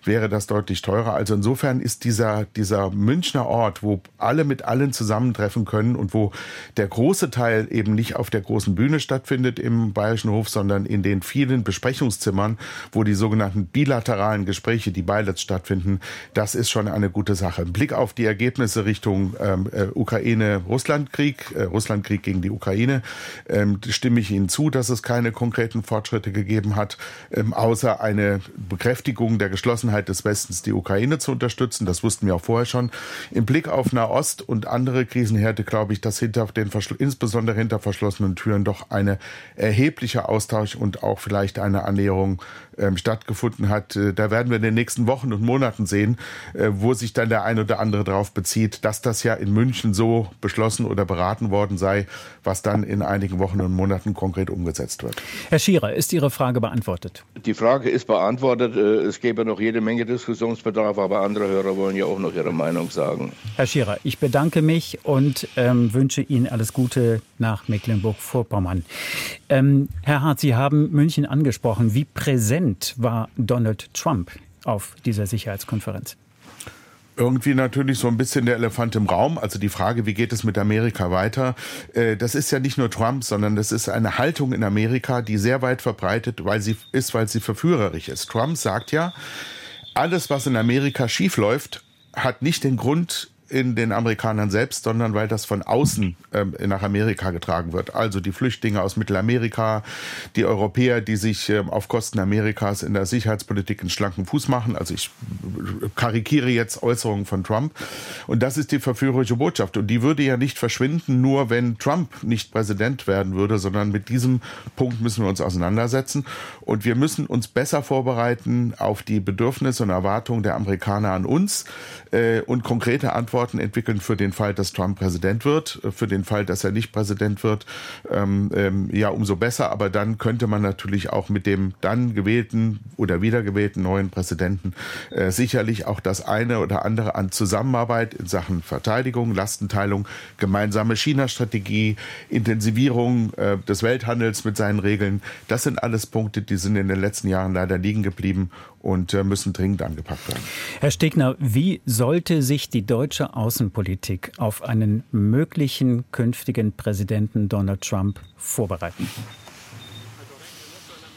wäre das deutlich teurer. Also insofern ist dieser, dieser Münchner Ort, wo alle mit allen zusammentreffen können und wo der große Teil eben nicht auf der großen Bühne stattfindet im Bayerischen Hof, sondern in den vielen Besprechungszimmern, wo die sogenannten bilateralen Gespräche, die Beilets stattfinden, das ist schon eine gute Sache. Blick auf die Ergebnisse Richtung ähm, äh, Ukraine-Russland-Krieg, äh, Russland-Krieg gegen die Ukraine, ähm, stimme ich Ihnen zu, dass es keine konkreten Fortschritte gegeben hat, ähm, außer eine Bekräftigung der Geschlossenheit des Westens, die Ukraine zu unterstützen. Das wussten wir auch vorher schon. Im Blick auf Nahost und andere Krisenherde glaube ich, dass hinter den insbesondere hinter verschlossenen Türen doch eine erhebliche Austausch und auch vielleicht eine Annäherung ähm, stattgefunden hat. Äh, da werden wir in den nächsten Wochen und Monaten sehen, äh, wo sich dann der ein oder andere darauf bezieht, dass das ja in München so beschlossen oder beraten worden sei, was dann in einigen Wochen und Monaten konkret umgesetzt wird. Herr Schierer, ist Ihre Frage beantwortet? Die Frage ist beantwortet. Äh, es gäbe noch jede Menge Diskussionsbedarf, aber andere Hörer wollen ja auch noch ihre Meinung sagen. Herr Schierer, ich bedanke mich und ähm, wünsche Ihnen alles Gute nach Mecklenburg-Vorpommern. Ähm, Herr Hart, Sie haben München angesprochen. Wie präsent war Donald Trump auf dieser Sicherheitskonferenz? irgendwie natürlich so ein bisschen der Elefant im Raum. Also die Frage, wie geht es mit Amerika weiter? Äh, das ist ja nicht nur Trump, sondern das ist eine Haltung in Amerika, die sehr weit verbreitet, weil sie ist, weil sie verführerisch ist. Trump sagt ja, alles, was in Amerika schiefläuft, hat nicht den Grund, in den Amerikanern selbst, sondern weil das von außen ähm, nach Amerika getragen wird. Also die Flüchtlinge aus Mittelamerika, die Europäer, die sich ähm, auf Kosten Amerikas in der Sicherheitspolitik einen schlanken Fuß machen. Also ich karikiere jetzt Äußerungen von Trump. Und das ist die verführerische Botschaft. Und die würde ja nicht verschwinden, nur wenn Trump nicht Präsident werden würde, sondern mit diesem Punkt müssen wir uns auseinandersetzen. Und wir müssen uns besser vorbereiten auf die Bedürfnisse und Erwartungen der Amerikaner an uns äh, und konkrete Antworten Antworten entwickeln für den Fall, dass Trump Präsident wird, für den Fall, dass er nicht Präsident wird. Ähm, ähm, ja, umso besser. Aber dann könnte man natürlich auch mit dem dann gewählten oder wiedergewählten neuen Präsidenten äh, sicherlich auch das eine oder andere an Zusammenarbeit in Sachen Verteidigung, Lastenteilung, gemeinsame China-Strategie, Intensivierung äh, des Welthandels mit seinen Regeln. Das sind alles Punkte, die sind in den letzten Jahren leider liegen geblieben und äh, müssen dringend angepackt werden. Herr Stegner, wie sollte sich die deutsche Außenpolitik auf einen möglichen künftigen Präsidenten Donald Trump vorbereiten?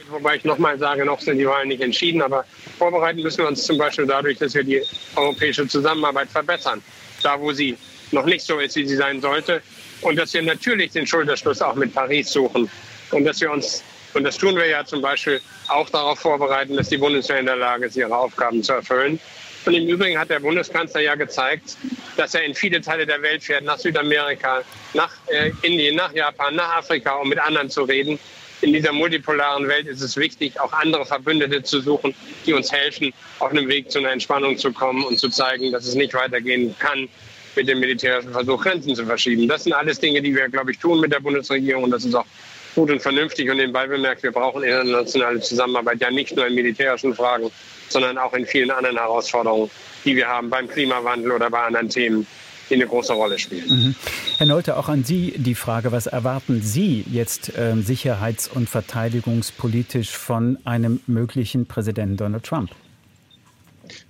Wobei ich nochmal sage, noch sind die Wahlen nicht entschieden, aber vorbereiten müssen wir uns zum Beispiel dadurch, dass wir die europäische Zusammenarbeit verbessern. Da, wo sie noch nicht so ist, wie sie sein sollte. Und dass wir natürlich den Schulterschluss auch mit Paris suchen. Und dass wir uns, und das tun wir ja zum Beispiel, auch darauf vorbereiten, dass die Bundeswehr in der Lage ist, ihre Aufgaben zu erfüllen. Und im Übrigen hat der Bundeskanzler ja gezeigt, dass er in viele Teile der Welt fährt, nach Südamerika, nach äh, Indien, nach Japan, nach Afrika, um mit anderen zu reden. In dieser multipolaren Welt ist es wichtig, auch andere Verbündete zu suchen, die uns helfen, auf einem Weg zu einer Entspannung zu kommen und zu zeigen, dass es nicht weitergehen kann, mit dem militärischen Versuch Grenzen zu verschieben. Das sind alles Dinge, die wir, glaube ich, tun mit der Bundesregierung. Und das ist auch gut und vernünftig. Und nebenbei bemerkt, wir brauchen internationale Zusammenarbeit ja nicht nur in militärischen Fragen, sondern auch in vielen anderen Herausforderungen, die wir haben beim Klimawandel oder bei anderen Themen die eine große Rolle spielen. Mhm. Herr Nolte, auch an Sie die Frage, was erwarten Sie jetzt äh, sicherheits- und verteidigungspolitisch von einem möglichen Präsidenten Donald Trump?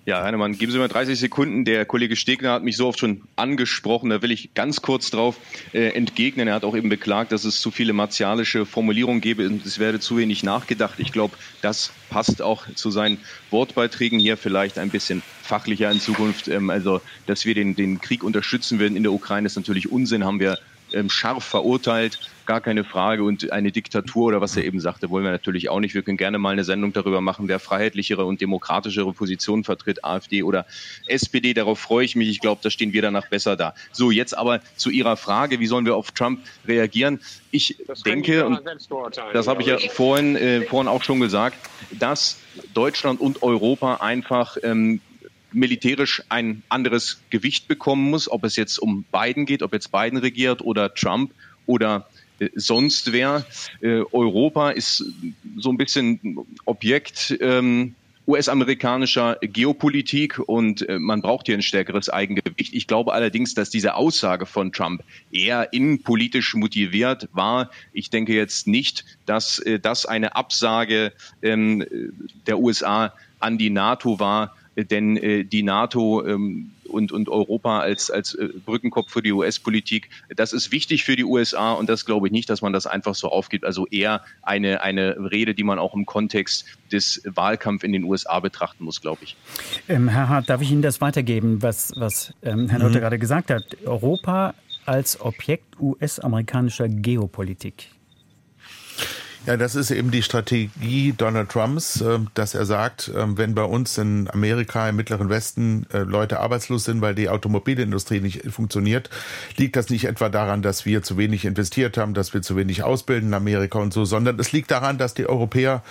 Ja, Heinemann, geben Sie mir 30 Sekunden. Der Kollege Stegner hat mich so oft schon angesprochen. Da will ich ganz kurz drauf äh, entgegnen. Er hat auch eben beklagt, dass es zu viele martialische Formulierungen gäbe und es werde zu wenig nachgedacht. Ich glaube, das passt auch zu seinen Wortbeiträgen hier vielleicht ein bisschen fachlicher in Zukunft. Ähm, also, dass wir den, den Krieg unterstützen werden in der Ukraine, ist natürlich Unsinn, haben wir ähm, scharf verurteilt, gar keine Frage. Und eine Diktatur oder was er eben sagte, wollen wir natürlich auch nicht. Wir können gerne mal eine Sendung darüber machen, wer freiheitlichere und demokratischere Positionen vertritt, AfD oder SPD. Darauf freue ich mich. Ich glaube, da stehen wir danach besser da. So, jetzt aber zu Ihrer Frage, wie sollen wir auf Trump reagieren? Ich das denke, und das habe ich ja vorhin, äh, vorhin auch schon gesagt, dass Deutschland und Europa einfach ähm, militärisch ein anderes Gewicht bekommen muss, ob es jetzt um Biden geht, ob jetzt Biden regiert oder Trump oder äh, sonst wer. Äh, Europa ist so ein bisschen Objekt ähm, US-amerikanischer Geopolitik und äh, man braucht hier ein stärkeres Eigengewicht. Ich glaube allerdings, dass diese Aussage von Trump eher innenpolitisch motiviert war. Ich denke jetzt nicht, dass das eine Absage ähm, der USA an die NATO war, denn äh, die NATO ähm, und, und Europa als, als äh, Brückenkopf für die US-Politik, das ist wichtig für die USA und das glaube ich nicht, dass man das einfach so aufgibt. Also eher eine, eine Rede, die man auch im Kontext des Wahlkampfs in den USA betrachten muss, glaube ich. Ähm, Herr Hart, darf ich Ihnen das weitergeben, was, was ähm, Herr Notte mhm. gerade gesagt hat? Europa als Objekt US-amerikanischer Geopolitik. Ja, das ist eben die Strategie Donald Trumps, äh, dass er sagt, äh, wenn bei uns in Amerika im Mittleren Westen äh, Leute arbeitslos sind, weil die Automobilindustrie nicht funktioniert, liegt das nicht etwa daran, dass wir zu wenig investiert haben, dass wir zu wenig ausbilden in Amerika und so, sondern es liegt daran, dass die Europäer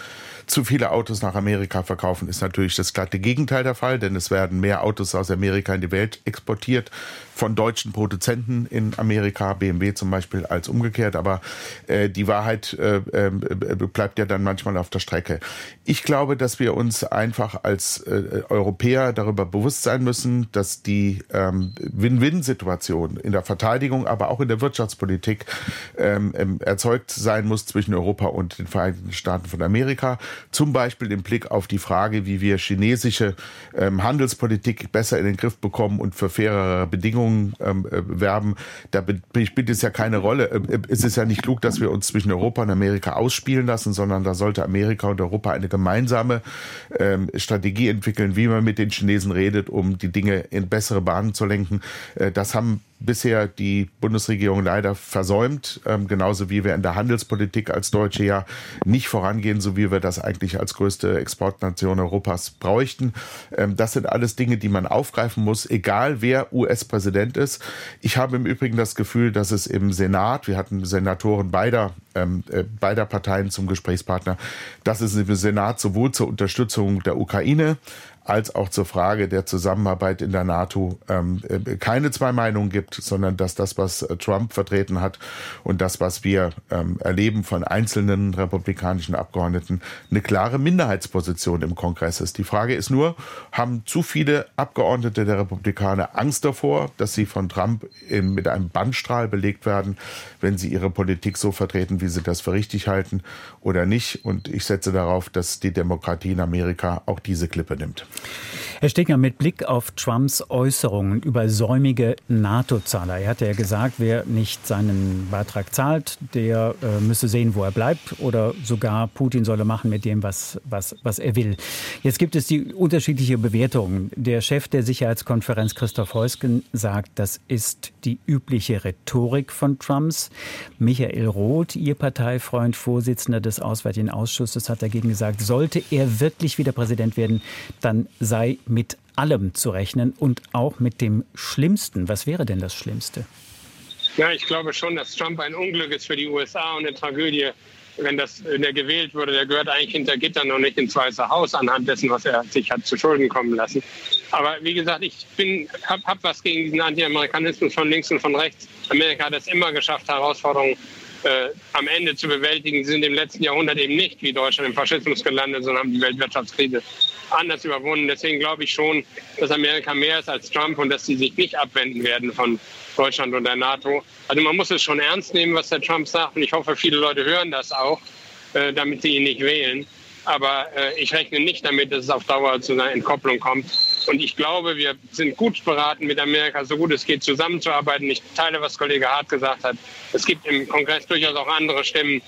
Zu viele Autos nach Amerika verkaufen ist natürlich das glatte Gegenteil der Fall, denn es werden mehr Autos aus Amerika in die Welt exportiert von deutschen Produzenten in Amerika, BMW zum Beispiel, als umgekehrt. Aber äh, die Wahrheit äh, äh, bleibt ja dann manchmal auf der Strecke. Ich glaube, dass wir uns einfach als äh, Europäer darüber bewusst sein müssen, dass die ähm, Win-Win-Situation in der Verteidigung, aber auch in der Wirtschaftspolitik ähm, ähm, erzeugt sein muss zwischen Europa und den Vereinigten Staaten von Amerika. Zum Beispiel im Blick auf die Frage, wie wir chinesische ähm, Handelspolitik besser in den Griff bekommen und für fairere Bedingungen ähm, äh, werben. Da spielt es ja keine Rolle. Äh, es ist ja nicht klug, dass wir uns zwischen Europa und Amerika ausspielen lassen, sondern da sollte Amerika und Europa eine gemeinsame ähm, Strategie entwickeln, wie man mit den Chinesen redet, um die Dinge in bessere Bahnen zu lenken. Äh, das haben bisher die Bundesregierung leider versäumt, ähm, genauso wie wir in der Handelspolitik als Deutsche ja nicht vorangehen, so wie wir das eigentlich als größte Exportnation Europas bräuchten. Ähm, das sind alles Dinge, die man aufgreifen muss, egal wer US-Präsident ist. Ich habe im Übrigen das Gefühl, dass es im Senat, wir hatten Senatoren beider, ähm, äh, beider Parteien zum Gesprächspartner, dass es im Senat sowohl zur Unterstützung der Ukraine als auch zur Frage der Zusammenarbeit in der NATO ähm, äh, keine zwei Meinungen gibt, sondern dass das, was äh, Trump vertreten hat und das, was wir ähm, erleben von einzelnen republikanischen Abgeordneten, eine klare Minderheitsposition im Kongress ist. Die Frage ist nur, haben zu viele Abgeordnete der Republikaner Angst davor, dass sie von Trump in, mit einem Bandstrahl belegt werden, wenn sie ihre Politik so vertreten, wie sie das für richtig halten oder nicht? Und ich setze darauf, dass die Demokratie in Amerika auch diese Klippe nimmt. Herr Stegner, mit Blick auf Trumps Äußerungen über säumige NATO-Zahler. Er hat ja gesagt, wer nicht seinen Beitrag zahlt, der äh, müsse sehen, wo er bleibt oder sogar Putin solle machen mit dem, was, was, was er will. Jetzt gibt es die unterschiedliche Bewertung. Der Chef der Sicherheitskonferenz, Christoph Heusgen, sagt, das ist die übliche Rhetorik von Trumps. Michael Roth, Ihr Parteifreund, Vorsitzender des Auswärtigen Ausschusses, hat dagegen gesagt, sollte er wirklich wieder Präsident werden, dann sei mit allem zu rechnen und auch mit dem Schlimmsten. Was wäre denn das Schlimmste? Ja, ich glaube schon, dass Trump ein Unglück ist für die USA und eine Tragödie, wenn das wenn er gewählt würde. Der gehört eigentlich hinter Gittern und nicht ins Weiße Haus anhand dessen, was er sich hat zu Schulden kommen lassen. Aber wie gesagt, ich habe hab was gegen diesen Anti-Amerikanismus von links und von rechts. Amerika hat es immer geschafft, Herausforderungen äh, am Ende zu bewältigen. Sind im letzten Jahrhundert eben nicht wie Deutschland im Faschismus gelandet, sondern haben die Weltwirtschaftskrise anders überwunden. Deswegen glaube ich schon, dass Amerika mehr ist als Trump und dass sie sich nicht abwenden werden von Deutschland und der NATO. Also man muss es schon ernst nehmen, was der Trump sagt. Und ich hoffe, viele Leute hören das auch, äh, damit sie ihn nicht wählen. Aber äh, ich rechne nicht damit, dass es auf Dauer zu einer Entkopplung kommt. Und ich glaube, wir sind gut beraten, mit Amerika so gut es geht zusammenzuarbeiten. Ich teile, was Kollege Hart gesagt hat. Es gibt im Kongress durchaus auch andere Stimmen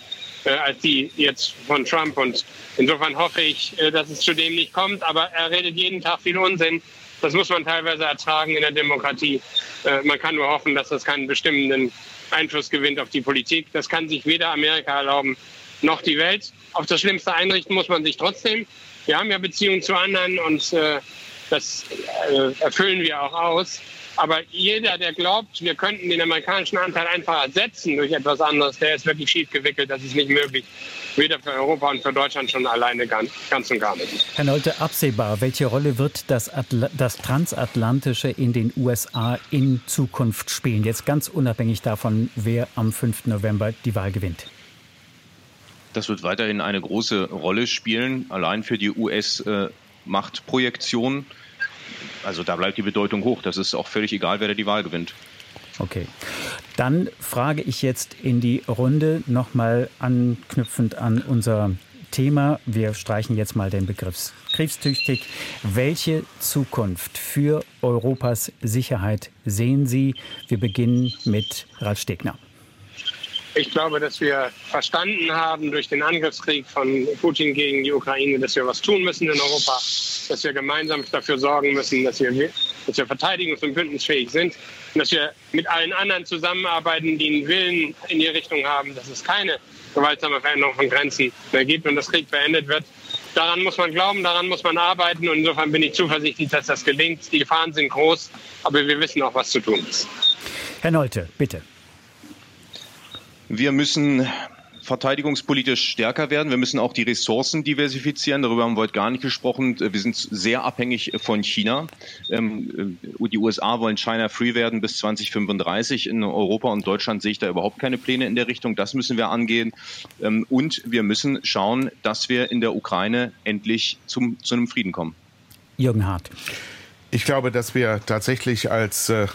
äh, als die jetzt von Trump. Und insofern hoffe ich, äh, dass es zu dem nicht kommt. Aber er redet jeden Tag viel Unsinn. Das muss man teilweise ertragen in der Demokratie. Äh, man kann nur hoffen, dass das keinen bestimmenden Einfluss gewinnt auf die Politik. Das kann sich weder Amerika erlauben noch die Welt. Auf das Schlimmste einrichten muss man sich trotzdem. Wir haben ja Beziehungen zu anderen und äh, das äh, erfüllen wir auch aus. Aber jeder, der glaubt, wir könnten den amerikanischen Anteil einfach ersetzen durch etwas anderes, der ist wirklich schief gewickelt. Das ist nicht möglich. Weder für Europa und für Deutschland schon alleine ganz, ganz und gar nicht. Herr Nolte, absehbar, welche Rolle wird das, Atl das Transatlantische in den USA in Zukunft spielen? Jetzt ganz unabhängig davon, wer am 5. November die Wahl gewinnt. Das wird weiterhin eine große Rolle spielen, allein für die US-Machtprojektion. Also da bleibt die Bedeutung hoch. Das ist auch völlig egal, wer da die Wahl gewinnt. Okay. Dann frage ich jetzt in die Runde nochmal anknüpfend an unser Thema. Wir streichen jetzt mal den Begriff kriegstüchtig. Welche Zukunft für Europas Sicherheit sehen Sie? Wir beginnen mit Ralf Stegner. Ich glaube, dass wir verstanden haben durch den Angriffskrieg von Putin gegen die Ukraine, dass wir was tun müssen in Europa, dass wir gemeinsam dafür sorgen müssen, dass wir, dass wir verteidigungs- und bündnisfähig sind und dass wir mit allen anderen zusammenarbeiten, die einen Willen in die Richtung haben, dass es keine gewaltsame Veränderung von Grenzen mehr gibt und das Krieg beendet wird. Daran muss man glauben, daran muss man arbeiten und insofern bin ich zuversichtlich, dass das gelingt. Die Gefahren sind groß, aber wir wissen auch, was zu tun ist. Herr Nolte, bitte. Wir müssen verteidigungspolitisch stärker werden. Wir müssen auch die Ressourcen diversifizieren. Darüber haben wir heute gar nicht gesprochen. Wir sind sehr abhängig von China. Ähm, äh, die USA wollen China free werden bis 2035. In Europa und Deutschland sehe ich da überhaupt keine Pläne in der Richtung. Das müssen wir angehen. Ähm, und wir müssen schauen, dass wir in der Ukraine endlich zum, zu einem Frieden kommen. Jürgen Hart. Ich glaube, dass wir tatsächlich als äh,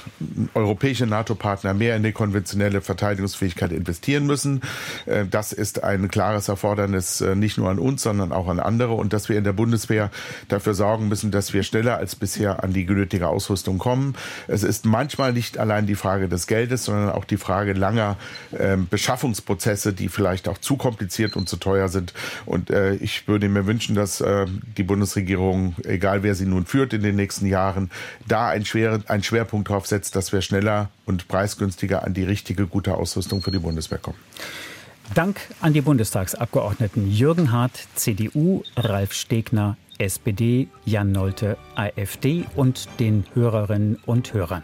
europäische NATO-Partner mehr in die konventionelle Verteidigungsfähigkeit investieren müssen. Äh, das ist ein klares Erfordernis äh, nicht nur an uns, sondern auch an andere. Und dass wir in der Bundeswehr dafür sorgen müssen, dass wir schneller als bisher an die genötige Ausrüstung kommen. Es ist manchmal nicht allein die Frage des Geldes, sondern auch die Frage langer ähm, Beschaffungsprozesse, die vielleicht auch zu kompliziert und zu teuer sind. Und äh, ich würde mir wünschen, dass äh, die Bundesregierung, egal wer sie nun führt in den nächsten Jahren, Jahren da ein, schwer, ein Schwerpunkt drauf setzt, dass wir schneller und preisgünstiger an die richtige, gute Ausrüstung für die Bundeswehr kommen. Dank an die Bundestagsabgeordneten Jürgen Hart, CDU, Ralf Stegner, SPD, Jan Nolte, AfD und den Hörerinnen und Hörern.